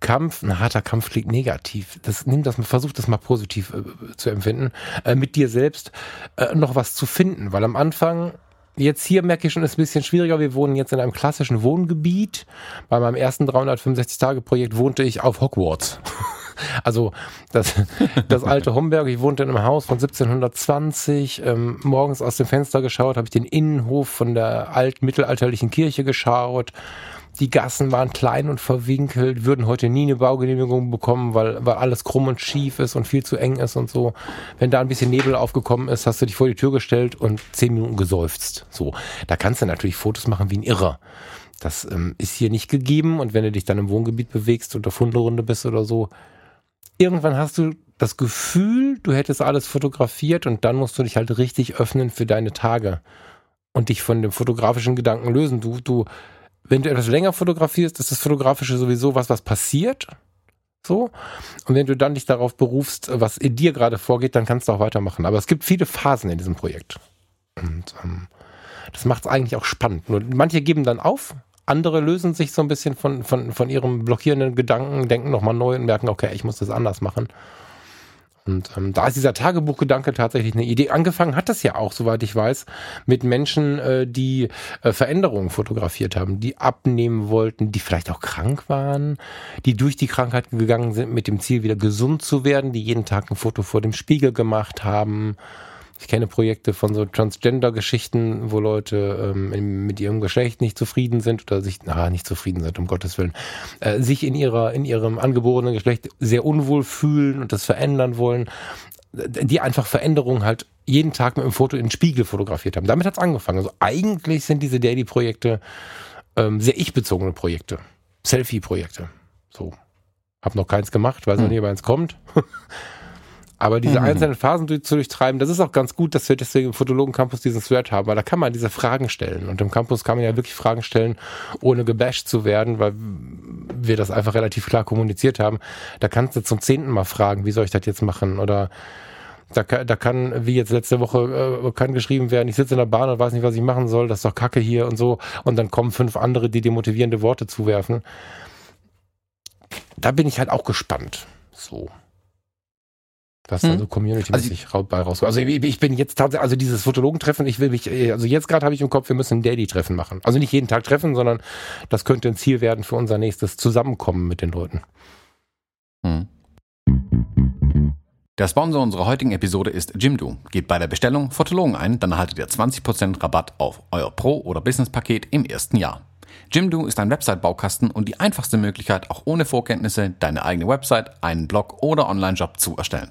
Kampf, ein harter Kampf klingt negativ. Das nimm das, versuch das mal positiv äh, zu empfinden, äh, mit dir selbst äh, noch was zu finden, weil am Anfang Jetzt hier merke ich schon, ist ein bisschen schwieriger. Wir wohnen jetzt in einem klassischen Wohngebiet. Bei meinem ersten 365-Tage-Projekt wohnte ich auf Hogwarts. Also das, das alte Homberg, ich wohnte in einem Haus von 1720, ähm, morgens aus dem Fenster geschaut, habe ich den Innenhof von der alten mittelalterlichen Kirche geschaut. Die Gassen waren klein und verwinkelt, würden heute nie eine Baugenehmigung bekommen, weil, weil alles krumm und schief ist und viel zu eng ist und so. Wenn da ein bisschen Nebel aufgekommen ist, hast du dich vor die Tür gestellt und zehn Minuten geseufzt. So, da kannst du natürlich Fotos machen wie ein Irrer. Das ähm, ist hier nicht gegeben und wenn du dich dann im Wohngebiet bewegst und auf Hunderunde bist oder so, irgendwann hast du das Gefühl, du hättest alles fotografiert und dann musst du dich halt richtig öffnen für deine Tage und dich von dem fotografischen Gedanken lösen. Du, du, wenn du etwas länger fotografierst, ist das Fotografische sowieso was, was passiert. So. Und wenn du dann dich darauf berufst, was in dir gerade vorgeht, dann kannst du auch weitermachen. Aber es gibt viele Phasen in diesem Projekt. Und ähm, das macht es eigentlich auch spannend. Nur manche geben dann auf, andere lösen sich so ein bisschen von, von, von ihrem blockierenden Gedanken, denken nochmal neu und merken, okay, ich muss das anders machen. Und ähm, da ist dieser Tagebuchgedanke tatsächlich eine Idee. Angefangen hat das ja auch, soweit ich weiß, mit Menschen, äh, die äh, Veränderungen fotografiert haben, die abnehmen wollten, die vielleicht auch krank waren, die durch die Krankheit gegangen sind mit dem Ziel, wieder gesund zu werden, die jeden Tag ein Foto vor dem Spiegel gemacht haben ich kenne Projekte von so Transgender-Geschichten, wo Leute ähm, mit ihrem Geschlecht nicht zufrieden sind oder sich, na, nicht zufrieden sind, um Gottes Willen, äh, sich in ihrer, in ihrem angeborenen Geschlecht sehr unwohl fühlen und das verändern wollen, die einfach Veränderungen halt jeden Tag mit einem Foto in den Spiegel fotografiert haben. Damit hat es angefangen. Also eigentlich sind diese Daily-Projekte ähm, sehr ich-bezogene Projekte. Selfie-Projekte. So. Hab noch keins gemacht, weiß noch hm. nicht, ob eins kommt. Aber diese mhm. einzelnen Phasen zu durchtreiben, das ist auch ganz gut, dass wir deswegen im Fotologen Campus diesen Thread haben, weil da kann man diese Fragen stellen. Und im Campus kann man ja wirklich Fragen stellen, ohne gebasht zu werden, weil wir das einfach relativ klar kommuniziert haben. Da kannst du zum zehnten Mal fragen, wie soll ich das jetzt machen? Oder da, da kann, wie jetzt letzte Woche, äh, kann geschrieben werden, ich sitze in der Bahn und weiß nicht, was ich machen soll, das ist doch Kacke hier und so. Und dann kommen fünf andere, die dir motivierende Worte zuwerfen. Da bin ich halt auch gespannt. So. Was hm. also community-mäßig also, bei rauskommt. Also ich, ich bin jetzt tatsächlich, also dieses Fotologentreffen, ich will mich, also jetzt gerade habe ich im Kopf, wir müssen ein Daddy-Treffen machen. Also nicht jeden Tag treffen, sondern das könnte ein Ziel werden für unser nächstes Zusammenkommen mit den Leuten. Hm. Der Sponsor unserer heutigen Episode ist Jimdo. Gebt bei der Bestellung Fotologen ein, dann erhaltet ihr 20% Rabatt auf euer Pro- oder Business-Paket im ersten Jahr. Jimdo ist ein Website-Baukasten und die einfachste Möglichkeit, auch ohne Vorkenntnisse deine eigene Website, einen Blog oder Online-Job zu erstellen.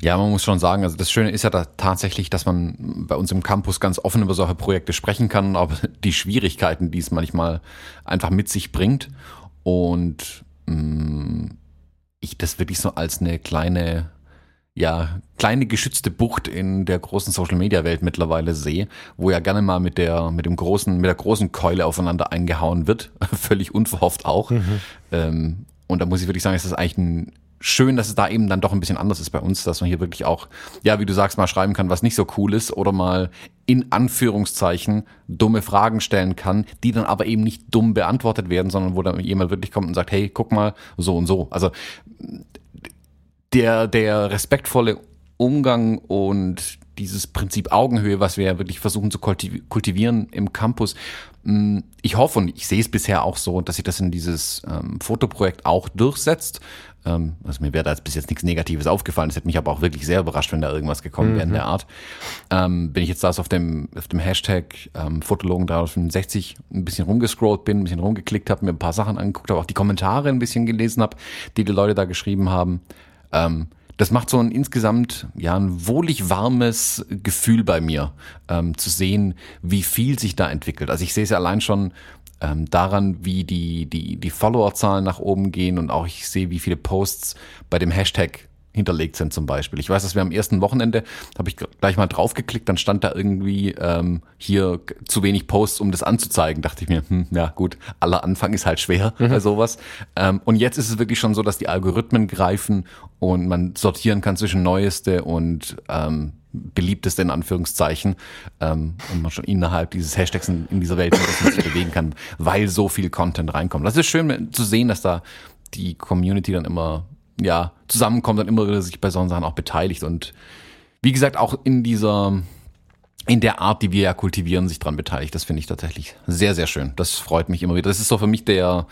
Ja, man muss schon sagen, also das Schöne ist ja da tatsächlich, dass man bei uns im Campus ganz offen über solche Projekte sprechen kann, aber die Schwierigkeiten, die es manchmal einfach mit sich bringt. Und mh, mm, ich das wirklich so als eine kleine, ja, kleine geschützte Bucht in der großen Social Media Welt mittlerweile sehe, wo ja gerne mal mit der, mit dem großen, mit der großen Keule aufeinander eingehauen wird, völlig unverhofft auch. Mhm. Ähm, und da muss ich wirklich sagen, ist das eigentlich ein schön, dass es da eben dann doch ein bisschen anders ist bei uns, dass man hier wirklich auch, ja, wie du sagst, mal schreiben kann, was nicht so cool ist oder mal in Anführungszeichen dumme Fragen stellen kann, die dann aber eben nicht dumm beantwortet werden, sondern wo dann jemand wirklich kommt und sagt, hey, guck mal, so und so. Also der, der respektvolle Umgang und dieses Prinzip Augenhöhe, was wir ja wirklich versuchen zu kultivieren im Campus. Mm, ich hoffe und ich sehe es bisher auch so, dass sich das in dieses ähm, Fotoprojekt auch durchsetzt. Ähm, also mir wäre da jetzt bis jetzt nichts Negatives aufgefallen. Es hätte mich aber auch wirklich sehr überrascht, wenn da irgendwas gekommen mhm. wäre in der Art. Ähm, wenn ich jetzt da auf dem, auf dem Hashtag ähm, Fotologen 365 ein bisschen rumgescrollt bin, ein bisschen rumgeklickt habe, mir ein paar Sachen angeguckt habe, auch die Kommentare ein bisschen gelesen habe, die die Leute da geschrieben haben, ähm, das macht so ein insgesamt ja ein wohlig warmes Gefühl bei mir, ähm, zu sehen, wie viel sich da entwickelt. Also ich sehe es ja allein schon ähm, daran, wie die, die, die Followerzahlen nach oben gehen und auch ich sehe, wie viele Posts bei dem Hashtag hinterlegt sind zum Beispiel. Ich weiß, dass wir am ersten Wochenende, habe ich gleich mal draufgeklickt, dann stand da irgendwie ähm, hier zu wenig Posts, um das anzuzeigen. Dachte ich mir, hm, ja gut, aller Anfang ist halt schwer mhm. bei sowas. Ähm, und jetzt ist es wirklich schon so, dass die Algorithmen greifen und man sortieren kann zwischen Neueste und ähm, beliebteste in Anführungszeichen ähm, und man schon innerhalb dieses Hashtags in, in dieser Welt sich bewegen kann, weil so viel Content reinkommt. Das ist schön zu sehen, dass da die Community dann immer ja zusammenkommt und immer wieder sich bei solchen Sachen auch beteiligt und wie gesagt auch in dieser in der Art, die wir ja kultivieren, sich dran beteiligt. Das finde ich tatsächlich sehr, sehr schön. Das freut mich immer wieder. Das ist so für mich der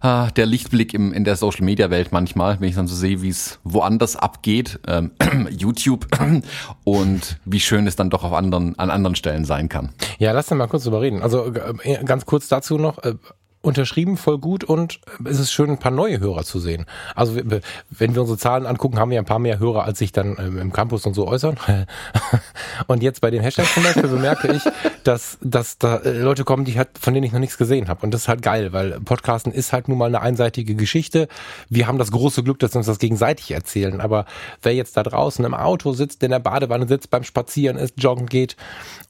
ah, der Lichtblick im, in der Social Media Welt manchmal, wenn ich dann so sehe, wie es woanders abgeht, ähm, YouTube und wie schön es dann doch auf anderen, an anderen Stellen sein kann. Ja, lass uns mal kurz drüber reden. Also äh, ganz kurz dazu noch, äh, unterschrieben, voll gut und es ist schön, ein paar neue Hörer zu sehen. Also wenn wir unsere Zahlen angucken, haben wir ein paar mehr Hörer, als sich dann ähm, im Campus und so äußern. und jetzt bei dem Hashtag zum Beispiel bemerke ich, dass, dass da äh, Leute kommen, die halt, von denen ich noch nichts gesehen habe. Und das ist halt geil, weil Podcasten ist halt nun mal eine einseitige Geschichte. Wir haben das große Glück, dass wir uns das gegenseitig erzählen. Aber wer jetzt da draußen im Auto sitzt, in der Badewanne sitzt, beim Spazieren ist, joggen geht,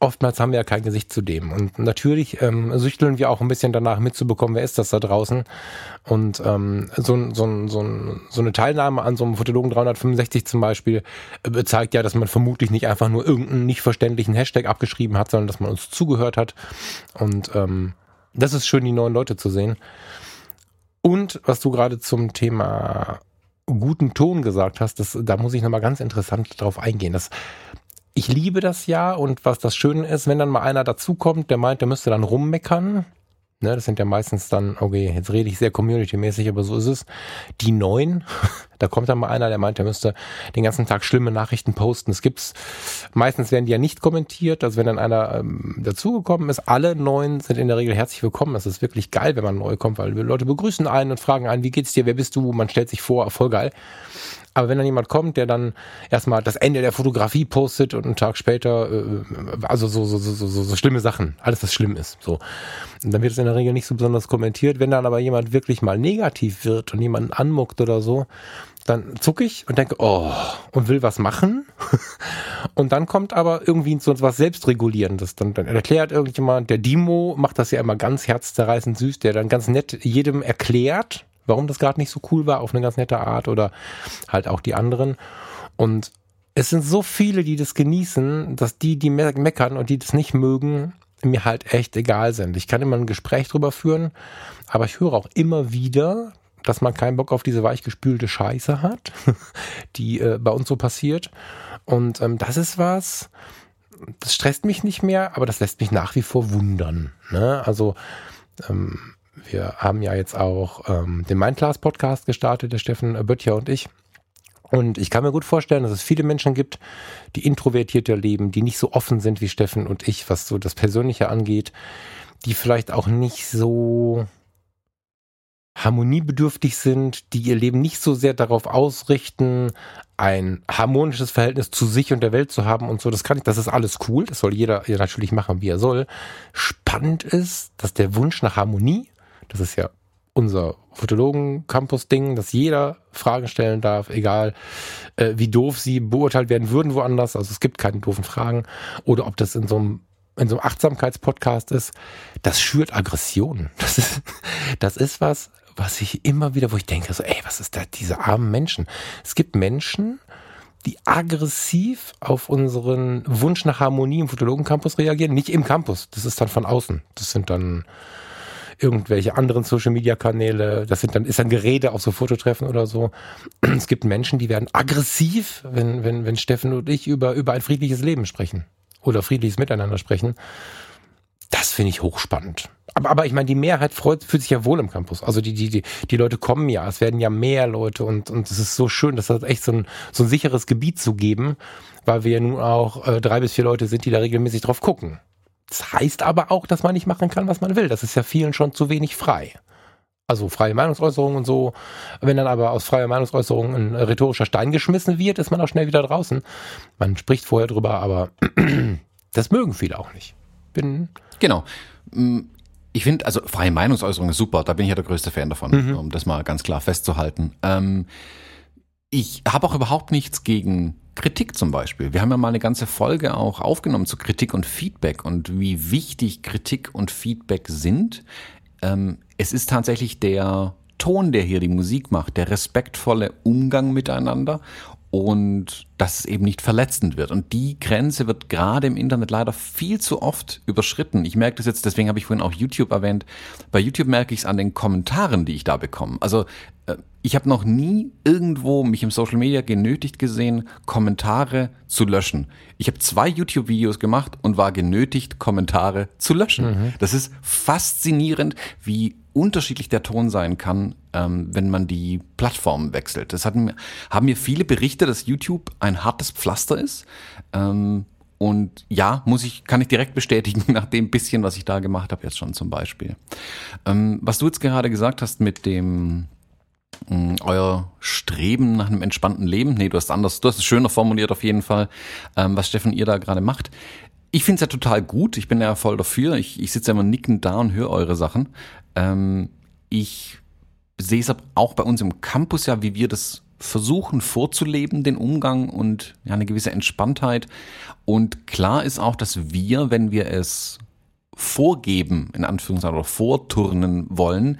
oftmals haben wir ja kein Gesicht zu dem. Und natürlich ähm, süchteln wir auch ein bisschen danach mitzubekommen, mitbekommen, wer ist das da draußen. Und ähm, so, so, so, so eine Teilnahme an so einem Fotologen 365 zum Beispiel äh, zeigt ja, dass man vermutlich nicht einfach nur irgendeinen nicht verständlichen Hashtag abgeschrieben hat, sondern dass man uns zugehört hat. Und ähm, das ist schön, die neuen Leute zu sehen. Und was du gerade zum Thema guten Ton gesagt hast, das, da muss ich nochmal ganz interessant drauf eingehen. Das, ich liebe das ja und was das Schöne ist, wenn dann mal einer dazukommt, der meint, der müsste dann rummeckern, Ne, das sind ja meistens dann, okay, jetzt rede ich sehr community-mäßig, aber so ist es. Die neuen, da kommt dann mal einer, der meint, der müsste den ganzen Tag schlimme Nachrichten posten. Es gibt's, meistens werden die ja nicht kommentiert. Also wenn dann einer ähm, dazugekommen ist, alle neuen sind in der Regel herzlich willkommen. Das ist wirklich geil, wenn man neu kommt, weil Leute begrüßen einen und fragen einen, wie geht's dir, wer bist du? Man stellt sich vor, voll geil. Aber wenn dann jemand kommt, der dann erstmal das Ende der Fotografie postet und einen Tag später, äh, also so, so, so, so, so schlimme Sachen, alles was schlimm ist, so. Dann wird es in der Regel nicht so besonders kommentiert. Wenn dann aber jemand wirklich mal negativ wird und jemanden anmuckt oder so, dann zucke ich und denke, oh, und will was machen. und dann kommt aber irgendwie so was Selbstregulierendes. Dann, dann erklärt irgendjemand, der Dimo macht das ja immer ganz herzzerreißend süß, der dann ganz nett jedem erklärt, warum das gerade nicht so cool war, auf eine ganz nette Art oder halt auch die anderen. Und es sind so viele, die das genießen, dass die, die me meckern und die das nicht mögen, mir halt echt egal sind. Ich kann immer ein Gespräch drüber führen, aber ich höre auch immer wieder, dass man keinen Bock auf diese weichgespülte Scheiße hat, die äh, bei uns so passiert. Und ähm, das ist was, das stresst mich nicht mehr, aber das lässt mich nach wie vor wundern. Ne? Also ähm, wir haben ja jetzt auch ähm, den Mindclass-Podcast gestartet, der Steffen Böttcher und ich. Und ich kann mir gut vorstellen, dass es viele Menschen gibt, die introvertierter leben, die nicht so offen sind wie Steffen und ich, was so das Persönliche angeht, die vielleicht auch nicht so harmoniebedürftig sind, die ihr Leben nicht so sehr darauf ausrichten, ein harmonisches Verhältnis zu sich und der Welt zu haben und so. Das kann ich, das ist alles cool. Das soll jeder natürlich machen, wie er soll. Spannend ist, dass der Wunsch nach Harmonie das ist ja unser Fotologen-Campus-Ding, dass jeder Fragen stellen darf, egal äh, wie doof sie beurteilt werden würden woanders. Also es gibt keine doofen Fragen. Oder ob das in so einem in so einem Achtsamkeitspodcast ist, das schürt Aggression. Das ist, das ist was, was ich immer wieder, wo ich denke, so, ey, was ist da, diese armen Menschen? Es gibt Menschen, die aggressiv auf unseren Wunsch nach Harmonie im Fotologen-Campus reagieren. Nicht im Campus, das ist dann von außen. Das sind dann irgendwelche anderen Social Media Kanäle. Das sind dann, ist dann Gerede auf so Fototreffen oder so. Es gibt Menschen, die werden aggressiv, wenn, wenn, wenn Steffen und ich über, über ein friedliches Leben sprechen oder friedliches Miteinander sprechen. Das finde ich hochspannend. Aber, aber ich meine, die Mehrheit freut, fühlt sich ja wohl im Campus. Also die, die, die, die Leute kommen ja, es werden ja mehr Leute und, und es ist so schön, das hat echt so ein, so ein sicheres Gebiet zu geben, weil wir ja nun auch äh, drei bis vier Leute sind, die da regelmäßig drauf gucken. Das heißt aber auch, dass man nicht machen kann, was man will. Das ist ja vielen schon zu wenig frei. Also freie Meinungsäußerung und so. Wenn dann aber aus freier Meinungsäußerung ein rhetorischer Stein geschmissen wird, ist man auch schnell wieder draußen. Man spricht vorher drüber, aber das mögen viele auch nicht. Bin genau. Mm, ich finde, also freie Meinungsäußerung ist super, da bin ich ja der größte Fan davon, mhm. um das mal ganz klar festzuhalten. Ähm, ich habe auch überhaupt nichts gegen Kritik zum Beispiel. Wir haben ja mal eine ganze Folge auch aufgenommen zu Kritik und Feedback und wie wichtig Kritik und Feedback sind. Ähm, es ist tatsächlich der Ton, der hier die Musik macht, der respektvolle Umgang miteinander und dass es eben nicht verletzend wird. Und die Grenze wird gerade im Internet leider viel zu oft überschritten. Ich merke das jetzt, deswegen habe ich vorhin auch YouTube erwähnt. Bei YouTube merke ich es an den Kommentaren, die ich da bekomme. Also ich habe noch nie irgendwo mich im Social Media genötigt gesehen, Kommentare zu löschen. Ich habe zwei YouTube-Videos gemacht und war genötigt, Kommentare zu löschen. Mhm. Das ist faszinierend, wie unterschiedlich der Ton sein kann, ähm, wenn man die Plattform wechselt. Das hatten, haben mir viele berichtet, dass YouTube ein hartes Pflaster ist. Ähm, und ja, muss ich, kann ich direkt bestätigen, nach dem bisschen, was ich da gemacht habe, jetzt schon zum Beispiel. Ähm, was du jetzt gerade gesagt hast mit dem euer Streben nach einem entspannten Leben. Nee, du hast anders, du hast es schöner formuliert auf jeden Fall, ähm, was Steffen ihr da gerade macht. Ich finde es ja total gut. Ich bin ja voll dafür. Ich, ich sitze ja immer nickend da und höre eure Sachen. Ähm, ich sehe es auch bei uns im Campus ja, wie wir das versuchen vorzuleben, den Umgang und ja, eine gewisse Entspanntheit. Und klar ist auch, dass wir, wenn wir es vorgeben, in Anführungszeichen, oder vorturnen wollen,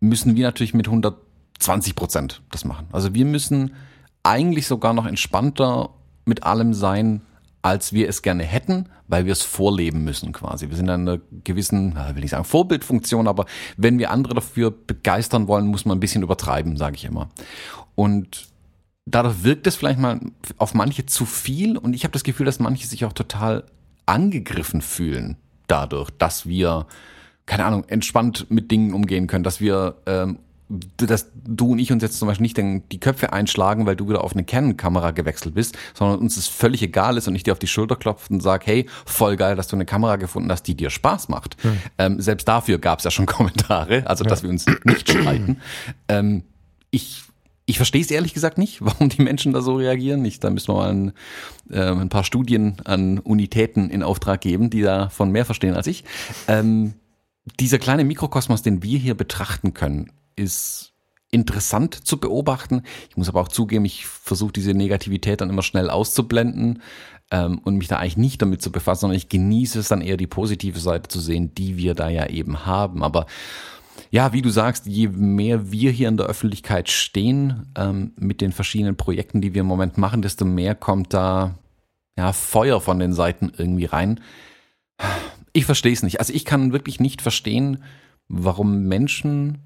müssen wir natürlich mit 100 20 Prozent das machen. Also wir müssen eigentlich sogar noch entspannter mit allem sein, als wir es gerne hätten, weil wir es vorleben müssen quasi. Wir sind in einer gewissen, will ich sagen, Vorbildfunktion, aber wenn wir andere dafür begeistern wollen, muss man ein bisschen übertreiben, sage ich immer. Und dadurch wirkt es vielleicht mal auf manche zu viel und ich habe das Gefühl, dass manche sich auch total angegriffen fühlen dadurch, dass wir, keine Ahnung, entspannt mit Dingen umgehen können, dass wir ähm, dass du und ich uns jetzt zum Beispiel nicht die Köpfe einschlagen, weil du wieder auf eine Canon-Kamera gewechselt bist, sondern uns es völlig egal ist und ich dir auf die Schulter klopfe und sage, hey, voll geil, dass du eine Kamera gefunden hast, die dir Spaß macht. Hm. Ähm, selbst dafür gab es ja schon Kommentare, also dass wir uns nicht streiten. Ähm, ich ich verstehe es ehrlich gesagt nicht, warum die Menschen da so reagieren. Ich, da müssen wir mal ein, äh, ein paar Studien an Unitäten in Auftrag geben, die davon mehr verstehen als ich. Ähm, dieser kleine Mikrokosmos, den wir hier betrachten können, ist interessant zu beobachten. Ich muss aber auch zugeben, ich versuche diese Negativität dann immer schnell auszublenden ähm, und mich da eigentlich nicht damit zu befassen, sondern ich genieße es dann eher die positive Seite zu sehen, die wir da ja eben haben. Aber ja, wie du sagst, je mehr wir hier in der Öffentlichkeit stehen ähm, mit den verschiedenen Projekten, die wir im Moment machen, desto mehr kommt da ja Feuer von den Seiten irgendwie rein. Ich verstehe es nicht. Also ich kann wirklich nicht verstehen, warum Menschen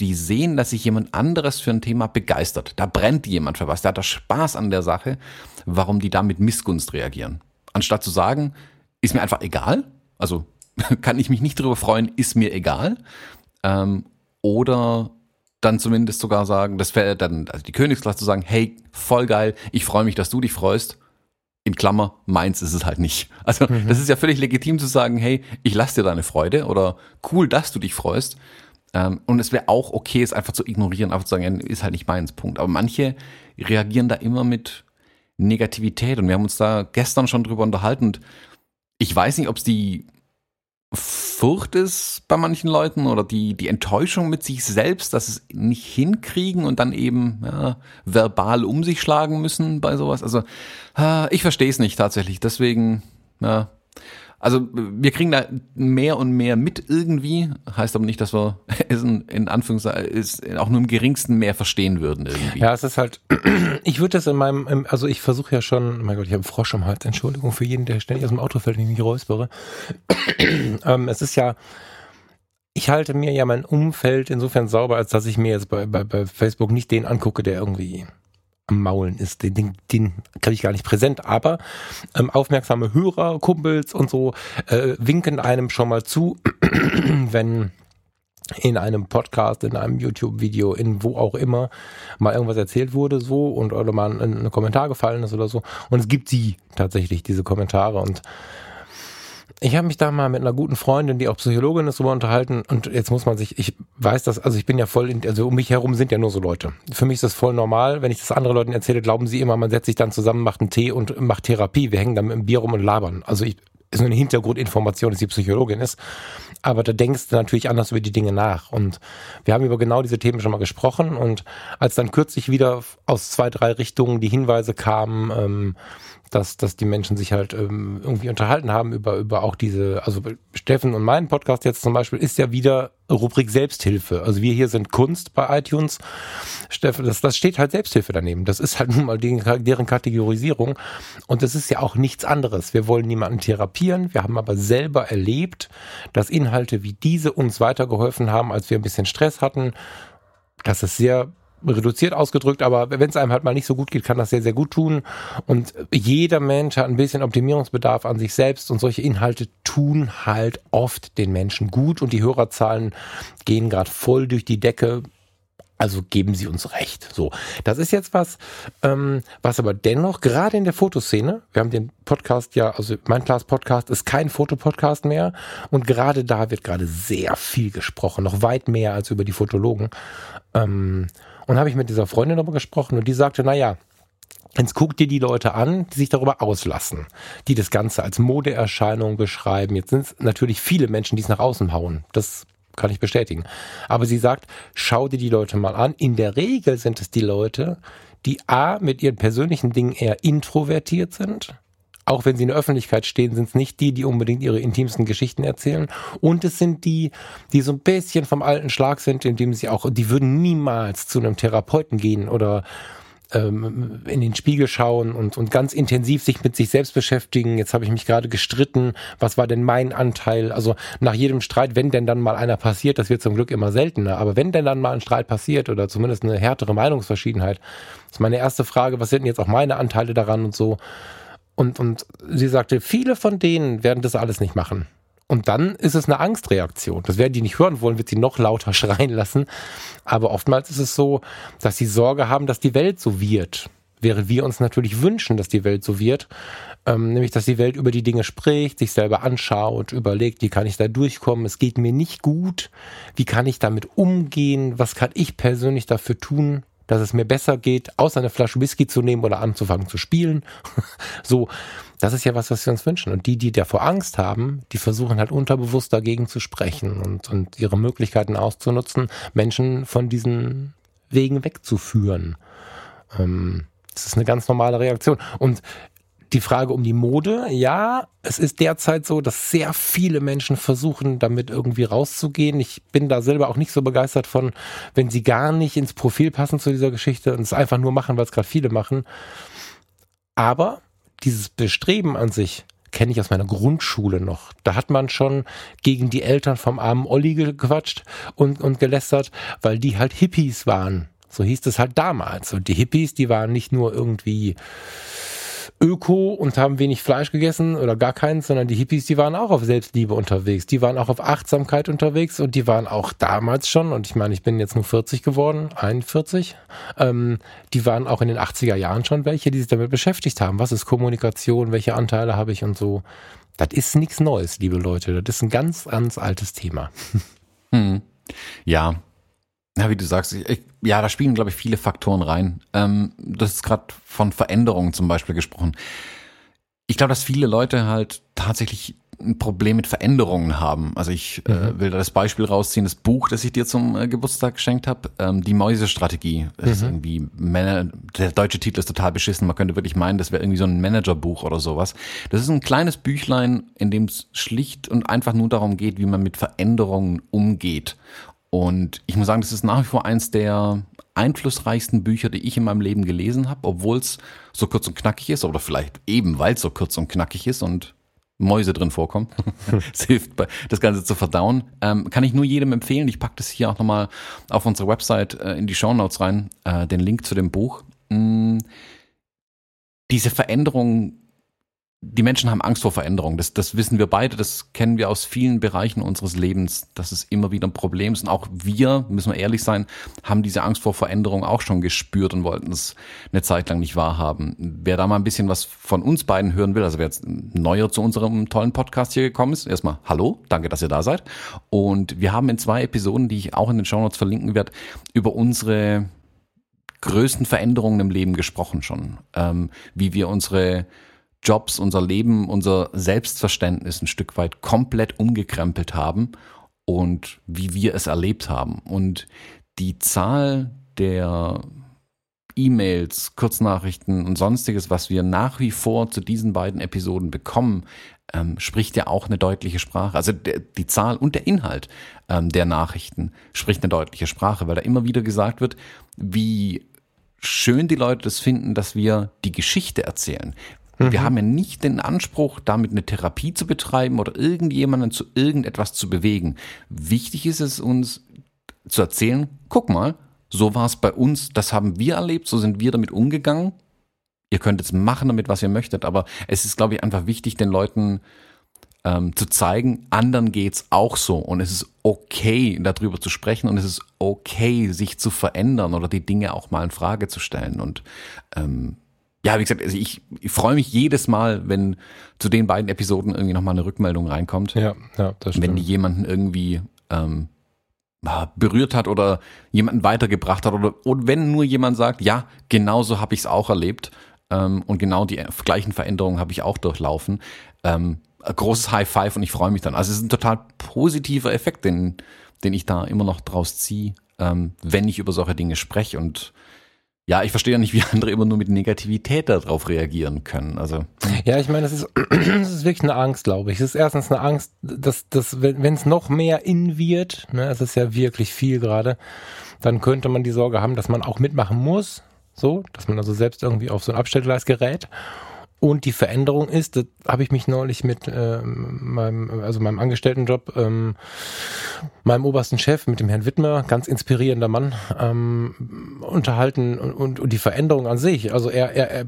die sehen, dass sich jemand anderes für ein Thema begeistert. Da brennt jemand für was, der hat da Spaß an der Sache, warum die da mit Missgunst reagieren. Anstatt zu sagen, ist mir einfach egal, also kann ich mich nicht darüber freuen, ist mir egal. Ähm, oder dann zumindest sogar sagen, das wäre dann, also die Königsklasse zu sagen, hey, voll geil, ich freue mich, dass du dich freust. In Klammer, meins ist es halt nicht. Also, mhm. das ist ja völlig legitim zu sagen, hey, ich lasse dir deine Freude oder cool, dass du dich freust. Ähm, und es wäre auch okay, es einfach zu ignorieren, einfach zu sagen, ist halt nicht meins, Punkt. Aber manche reagieren da immer mit Negativität und wir haben uns da gestern schon drüber unterhalten und ich weiß nicht, ob es die Furcht ist bei manchen Leuten oder die, die Enttäuschung mit sich selbst, dass es nicht hinkriegen und dann eben ja, verbal um sich schlagen müssen bei sowas. Also äh, ich verstehe es nicht tatsächlich. Deswegen, ja, also wir kriegen da mehr und mehr mit irgendwie, heißt aber nicht, dass wir es in, Anführungszeichen auch nur im geringsten mehr verstehen würden irgendwie. Ja, es ist halt, ich würde das in meinem, also ich versuche ja schon, mein Gott, ich habe einen Frosch am Hals, Entschuldigung für jeden, der ständig aus dem Auto fällt, wenn ich mich räuspere. ähm, es ist ja, ich halte mir ja mein Umfeld insofern sauber, als dass ich mir jetzt bei, bei, bei Facebook nicht den angucke, der irgendwie am Maulen ist. Den, den, den kriege ich gar nicht präsent, aber ähm, aufmerksame Hörer, Kumpels und so äh, winken einem schon mal zu, wenn in einem Podcast, in einem YouTube-Video, in wo auch immer mal irgendwas erzählt wurde so und oder mal ein, ein Kommentar gefallen ist oder so. Und es gibt sie tatsächlich, diese Kommentare und ich habe mich da mal mit einer guten Freundin, die auch Psychologin ist, darüber unterhalten und jetzt muss man sich, ich weiß das, also ich bin ja voll, in, also um mich herum sind ja nur so Leute. Für mich ist das voll normal, wenn ich das anderen Leuten erzähle, glauben sie immer, man setzt sich dann zusammen, macht einen Tee und macht Therapie. Wir hängen dann mit dem Bier rum und labern. Also ich, ist nur eine Hintergrundinformation, dass sie Psychologin ist. Aber da denkst du natürlich anders über die Dinge nach. Und wir haben über genau diese Themen schon mal gesprochen. Und als dann kürzlich wieder aus zwei, drei Richtungen die Hinweise kamen, ähm, dass, dass die Menschen sich halt ähm, irgendwie unterhalten haben über, über auch diese, also Steffen und mein Podcast jetzt zum Beispiel ist ja wieder Rubrik Selbsthilfe. Also wir hier sind Kunst bei iTunes. Steffen, das, das steht halt Selbsthilfe daneben. Das ist halt nun mal die, deren Kategorisierung. Und das ist ja auch nichts anderes. Wir wollen niemanden therapieren. Wir haben aber selber erlebt, dass Inhalte wie diese uns weitergeholfen haben, als wir ein bisschen Stress hatten. Das ist sehr reduziert ausgedrückt, aber wenn es einem halt mal nicht so gut geht, kann das sehr, sehr gut tun. Und jeder Mensch hat ein bisschen Optimierungsbedarf an sich selbst und solche Inhalte tun halt oft den Menschen gut und die Hörerzahlen gehen gerade voll durch die Decke. Also geben Sie uns recht. So, das ist jetzt was, ähm, was aber dennoch gerade in der Fotoszene, wir haben den Podcast ja, also mein Class Podcast ist kein Fotopodcast mehr und gerade da wird gerade sehr viel gesprochen, noch weit mehr als über die Fotologen. Ähm, und habe ich mit dieser Freundin darüber gesprochen und die sagte, na ja, Jetzt guck dir die Leute an, die sich darüber auslassen, die das Ganze als Modeerscheinung beschreiben. Jetzt sind es natürlich viele Menschen, die es nach außen hauen. Das kann ich bestätigen. Aber sie sagt, schau dir die Leute mal an. In der Regel sind es die Leute, die A, mit ihren persönlichen Dingen eher introvertiert sind auch wenn sie in der Öffentlichkeit stehen, sind es nicht die, die unbedingt ihre intimsten Geschichten erzählen. Und es sind die, die so ein bisschen vom alten Schlag sind, indem sie auch, die würden niemals zu einem Therapeuten gehen oder ähm, in den Spiegel schauen und, und ganz intensiv sich mit sich selbst beschäftigen. Jetzt habe ich mich gerade gestritten. Was war denn mein Anteil? Also nach jedem Streit, wenn denn dann mal einer passiert, das wird zum Glück immer seltener, aber wenn denn dann mal ein Streit passiert oder zumindest eine härtere Meinungsverschiedenheit, ist meine erste Frage, was sind denn jetzt auch meine Anteile daran und so. Und, und sie sagte, viele von denen werden das alles nicht machen. Und dann ist es eine Angstreaktion. Das werden die nicht hören wollen, wird sie noch lauter schreien lassen. Aber oftmals ist es so, dass sie Sorge haben, dass die Welt so wird. Während wir uns natürlich wünschen, dass die Welt so wird. Ähm, nämlich, dass die Welt über die Dinge spricht, sich selber anschaut, überlegt, wie kann ich da durchkommen? Es geht mir nicht gut. Wie kann ich damit umgehen? Was kann ich persönlich dafür tun? Dass es mir besser geht, außer eine Flasche Whisky zu nehmen oder anzufangen zu spielen. so, das ist ja was, was wir uns wünschen. Und die, die davor Angst haben, die versuchen halt unterbewusst dagegen zu sprechen und, und ihre Möglichkeiten auszunutzen, Menschen von diesen Wegen wegzuführen. Ähm, das ist eine ganz normale Reaktion. Und die Frage um die Mode, ja, es ist derzeit so, dass sehr viele Menschen versuchen, damit irgendwie rauszugehen. Ich bin da selber auch nicht so begeistert von, wenn sie gar nicht ins Profil passen zu dieser Geschichte und es einfach nur machen, weil es gerade viele machen. Aber dieses Bestreben an sich kenne ich aus meiner Grundschule noch. Da hat man schon gegen die Eltern vom armen Olli gequatscht und, und gelästert, weil die halt Hippies waren. So hieß es halt damals. Und die Hippies, die waren nicht nur irgendwie öko und haben wenig Fleisch gegessen oder gar keins, sondern die Hippies, die waren auch auf Selbstliebe unterwegs. Die waren auch auf Achtsamkeit unterwegs und die waren auch damals schon, und ich meine, ich bin jetzt nur 40 geworden, 41, ähm, die waren auch in den 80er Jahren schon welche, die sich damit beschäftigt haben. Was ist Kommunikation? Welche Anteile habe ich und so? Das ist nichts Neues, liebe Leute. Das ist ein ganz, ganz altes Thema. Hm. Ja, ja, wie du sagst, ich, ja, da spielen, glaube ich, viele Faktoren rein. Ähm, das ist gerade von Veränderungen zum Beispiel gesprochen. Ich glaube, dass viele Leute halt tatsächlich ein Problem mit Veränderungen haben. Also ich äh, mhm. äh, will da das Beispiel rausziehen, das Buch, das ich dir zum äh, Geburtstag geschenkt habe, ähm, die Mäusestrategie. Das mhm. ist irgendwie, Man der deutsche Titel ist total beschissen. Man könnte wirklich meinen, das wäre irgendwie so ein Managerbuch oder sowas. Das ist ein kleines Büchlein, in dem es schlicht und einfach nur darum geht, wie man mit Veränderungen umgeht. Und ich muss sagen, das ist nach wie vor eins der einflussreichsten Bücher, die ich in meinem Leben gelesen habe, obwohl es so kurz und knackig ist, oder vielleicht eben, weil es so kurz und knackig ist und Mäuse drin vorkommen. Es hilft, das Ganze zu verdauen. Ähm, kann ich nur jedem empfehlen. Ich packe das hier auch nochmal auf unsere Website äh, in die Show Notes rein, äh, den Link zu dem Buch. Mm, diese Veränderung die Menschen haben Angst vor Veränderung. Das, das wissen wir beide, das kennen wir aus vielen Bereichen unseres Lebens, dass es immer wieder ein Problem ist. Und auch wir, müssen wir ehrlich sein, haben diese Angst vor Veränderung auch schon gespürt und wollten es eine Zeit lang nicht wahrhaben. Wer da mal ein bisschen was von uns beiden hören will, also wer jetzt neuer zu unserem tollen Podcast hier gekommen ist, erstmal Hallo, danke, dass ihr da seid. Und wir haben in zwei Episoden, die ich auch in den Show Notes verlinken werde, über unsere größten Veränderungen im Leben gesprochen schon. Ähm, wie wir unsere Jobs, unser Leben, unser Selbstverständnis ein Stück weit komplett umgekrempelt haben und wie wir es erlebt haben. Und die Zahl der E-Mails, Kurznachrichten und sonstiges, was wir nach wie vor zu diesen beiden Episoden bekommen, ähm, spricht ja auch eine deutliche Sprache. Also der, die Zahl und der Inhalt ähm, der Nachrichten spricht eine deutliche Sprache, weil da immer wieder gesagt wird, wie schön die Leute das finden, dass wir die Geschichte erzählen, Mhm. Wir haben ja nicht den Anspruch, damit eine Therapie zu betreiben oder irgendjemanden zu irgendetwas zu bewegen. Wichtig ist es uns zu erzählen, guck mal, so war es bei uns, das haben wir erlebt, so sind wir damit umgegangen. Ihr könnt jetzt machen damit, was ihr möchtet, aber es ist, glaube ich, einfach wichtig, den Leuten ähm, zu zeigen, anderen geht's auch so und es ist okay, darüber zu sprechen und es ist okay, sich zu verändern oder die Dinge auch mal in Frage zu stellen und ähm, ja, wie gesagt, also ich, ich freue mich jedes Mal, wenn zu den beiden Episoden irgendwie nochmal eine Rückmeldung reinkommt. Ja, ja, das stimmt. Wenn die jemanden irgendwie ähm, berührt hat oder jemanden weitergebracht hat oder, oder wenn nur jemand sagt, ja, genauso habe ich es auch erlebt ähm, und genau die gleichen Veränderungen habe ich auch durchlaufen. Ähm, großes High Five und ich freue mich dann. Also es ist ein total positiver Effekt, den, den ich da immer noch draus ziehe, ähm, wenn ich über solche Dinge spreche und ja, ich verstehe ja nicht, wie andere immer nur mit Negativität darauf reagieren können. Also hm. ja, ich meine, das ist, das ist wirklich eine Angst, glaube ich. Es ist erstens eine Angst, dass, dass wenn es noch mehr in wird, ne, es ist ja wirklich viel gerade, dann könnte man die Sorge haben, dass man auch mitmachen muss. so, dass man also selbst irgendwie auf so ein Abstellgleis gerät. Und die Veränderung ist, das habe ich mich neulich mit äh, meinem, also meinem Angestelltenjob, ähm, meinem obersten Chef, mit dem Herrn Wittmer, ganz inspirierender Mann, ähm, unterhalten und, und, und die Veränderung an sich. Also er, er, er,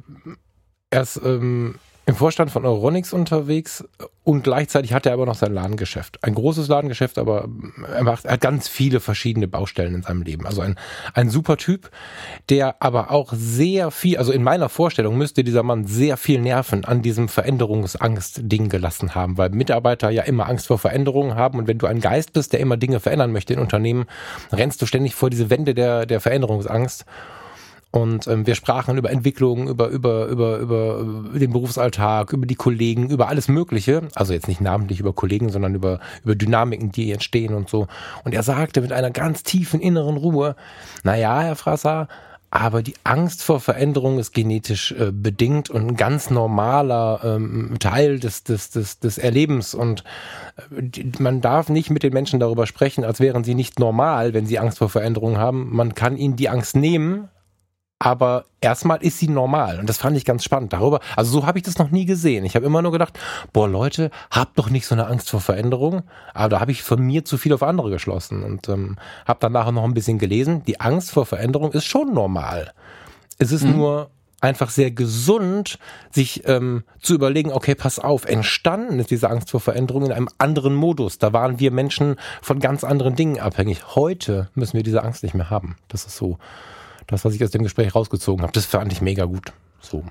er ist ähm, im Vorstand von Euronics unterwegs und gleichzeitig hat er aber noch sein Ladengeschäft. Ein großes Ladengeschäft, aber er, macht, er hat ganz viele verschiedene Baustellen in seinem Leben. Also ein, ein super Typ, der aber auch sehr viel, also in meiner Vorstellung müsste dieser Mann sehr viel Nerven an diesem Veränderungsangst-Ding gelassen haben, weil Mitarbeiter ja immer Angst vor Veränderungen haben und wenn du ein Geist bist, der immer Dinge verändern möchte in Unternehmen, rennst du ständig vor diese Wände der, der Veränderungsangst. Und ähm, wir sprachen über Entwicklung, über, über, über, über den Berufsalltag, über die Kollegen, über alles Mögliche. Also jetzt nicht namentlich über Kollegen, sondern über, über Dynamiken, die entstehen und so. Und er sagte mit einer ganz tiefen inneren Ruhe, na ja, Herr Frasser, aber die Angst vor Veränderung ist genetisch äh, bedingt und ein ganz normaler ähm, Teil des, des, des, des Erlebens. Und äh, die, man darf nicht mit den Menschen darüber sprechen, als wären sie nicht normal, wenn sie Angst vor Veränderung haben. Man kann ihnen die Angst nehmen, aber erstmal ist sie normal und das fand ich ganz spannend darüber. Also so habe ich das noch nie gesehen. Ich habe immer nur gedacht, boah Leute, habt doch nicht so eine Angst vor Veränderung. Aber da habe ich von mir zu viel auf andere geschlossen und ähm, habe dann nachher noch ein bisschen gelesen. Die Angst vor Veränderung ist schon normal. Es ist mhm. nur einfach sehr gesund, sich ähm, zu überlegen, okay, pass auf, entstanden ist diese Angst vor Veränderung in einem anderen Modus. Da waren wir Menschen von ganz anderen Dingen abhängig. Heute müssen wir diese Angst nicht mehr haben. Das ist so das, was ich aus dem Gespräch rausgezogen habe. Das fand ich mega gut. So.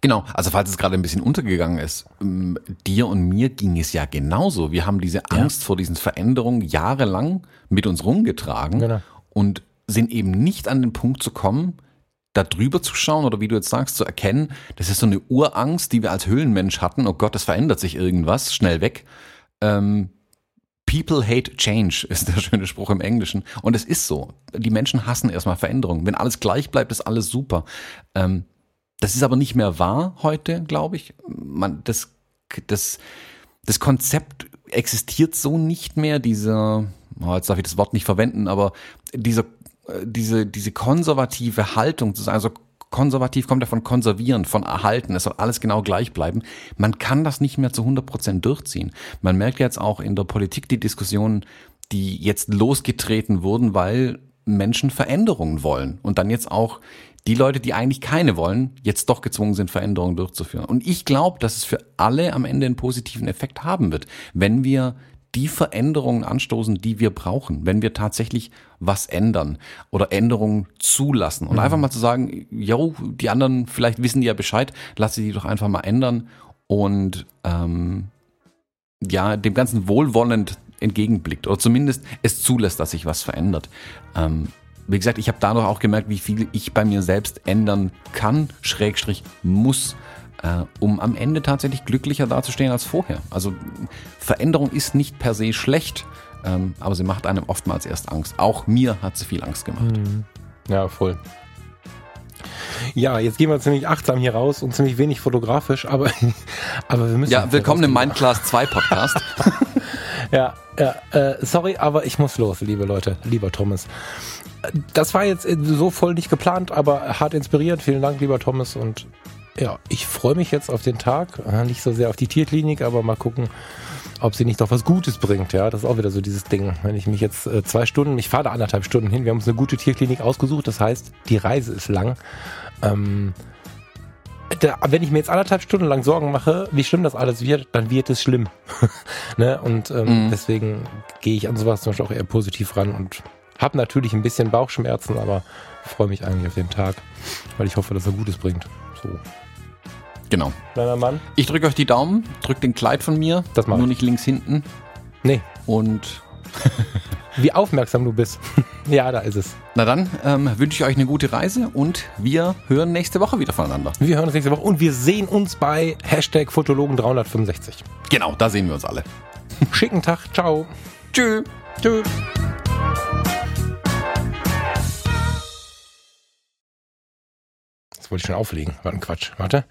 Genau, also falls es gerade ein bisschen untergegangen ist, ähm, dir und mir ging es ja genauso. Wir haben diese Angst ja. vor diesen Veränderungen jahrelang mit uns rumgetragen genau. und sind eben nicht an den Punkt zu kommen, da drüber zu schauen oder wie du jetzt sagst, zu erkennen, das ist so eine Urangst, die wir als Höhlenmensch hatten. Oh Gott, es verändert sich irgendwas, schnell weg. Ähm, People hate change ist der schöne Spruch im Englischen. Und es ist so. Die Menschen hassen erstmal Veränderungen. Wenn alles gleich bleibt, ist alles super. Ähm, das ist aber nicht mehr wahr heute, glaube ich. Man, das, das, das Konzept existiert so nicht mehr. Dieser, oh, jetzt darf ich das Wort nicht verwenden, aber dieser, äh, diese, diese konservative Haltung, also konservativ kommt ja von konservieren, von erhalten. Es soll alles genau gleich bleiben. Man kann das nicht mehr zu 100 Prozent durchziehen. Man merkt jetzt auch in der Politik die Diskussionen, die jetzt losgetreten wurden, weil Menschen Veränderungen wollen und dann jetzt auch die Leute, die eigentlich keine wollen, jetzt doch gezwungen sind, Veränderungen durchzuführen. Und ich glaube, dass es für alle am Ende einen positiven Effekt haben wird, wenn wir die Veränderungen anstoßen, die wir brauchen, wenn wir tatsächlich was ändern oder Änderungen zulassen. Und mhm. einfach mal zu sagen, jo, die anderen vielleicht wissen die ja Bescheid, lass sie die doch einfach mal ändern und ähm, ja, dem Ganzen wohlwollend entgegenblickt oder zumindest es zulässt, dass sich was verändert. Ähm, wie gesagt, ich habe dadurch auch gemerkt, wie viel ich bei mir selbst ändern kann, Schrägstrich muss äh, um am Ende tatsächlich glücklicher dazustehen als vorher. Also Veränderung ist nicht per se schlecht, ähm, aber sie macht einem oftmals erst Angst. Auch mir hat sie viel Angst gemacht. Mhm. Ja, voll. Ja, jetzt gehen wir ziemlich achtsam hier raus und ziemlich wenig fotografisch, aber, aber wir müssen. Ja, willkommen im Mindclass 2 Podcast. ja, ja äh, sorry, aber ich muss los, liebe Leute, lieber Thomas. Das war jetzt so voll nicht geplant, aber hart inspiriert. Vielen Dank, lieber Thomas, und ja, ich freue mich jetzt auf den Tag. Nicht so sehr auf die Tierklinik, aber mal gucken, ob sie nicht doch was Gutes bringt. Ja, das ist auch wieder so dieses Ding. Wenn ich mich jetzt äh, zwei Stunden, ich fahre da anderthalb Stunden hin, wir haben uns eine gute Tierklinik ausgesucht, das heißt, die Reise ist lang. Ähm, da, wenn ich mir jetzt anderthalb Stunden lang Sorgen mache, wie schlimm das alles wird, dann wird es schlimm. ne? Und ähm, mhm. deswegen gehe ich an sowas zum Beispiel auch eher positiv ran und habe natürlich ein bisschen Bauchschmerzen, aber freue mich eigentlich auf den Tag, weil ich hoffe, dass er Gutes bringt. So. Genau. Kleiner Mann. Ich drücke euch die Daumen, drückt den Kleid von mir. Das Nur ich. nicht links hinten. Nee. Und. Wie aufmerksam du bist. ja, da ist es. Na dann ähm, wünsche ich euch eine gute Reise und wir hören nächste Woche wieder voneinander. Wir hören uns nächste Woche und wir sehen uns bei Hashtag Fotologen365. Genau, da sehen wir uns alle. Schicken Tag. Ciao. Tschö. Tschö. Das wollte ich schon auflegen. War ein Quatsch. Warte.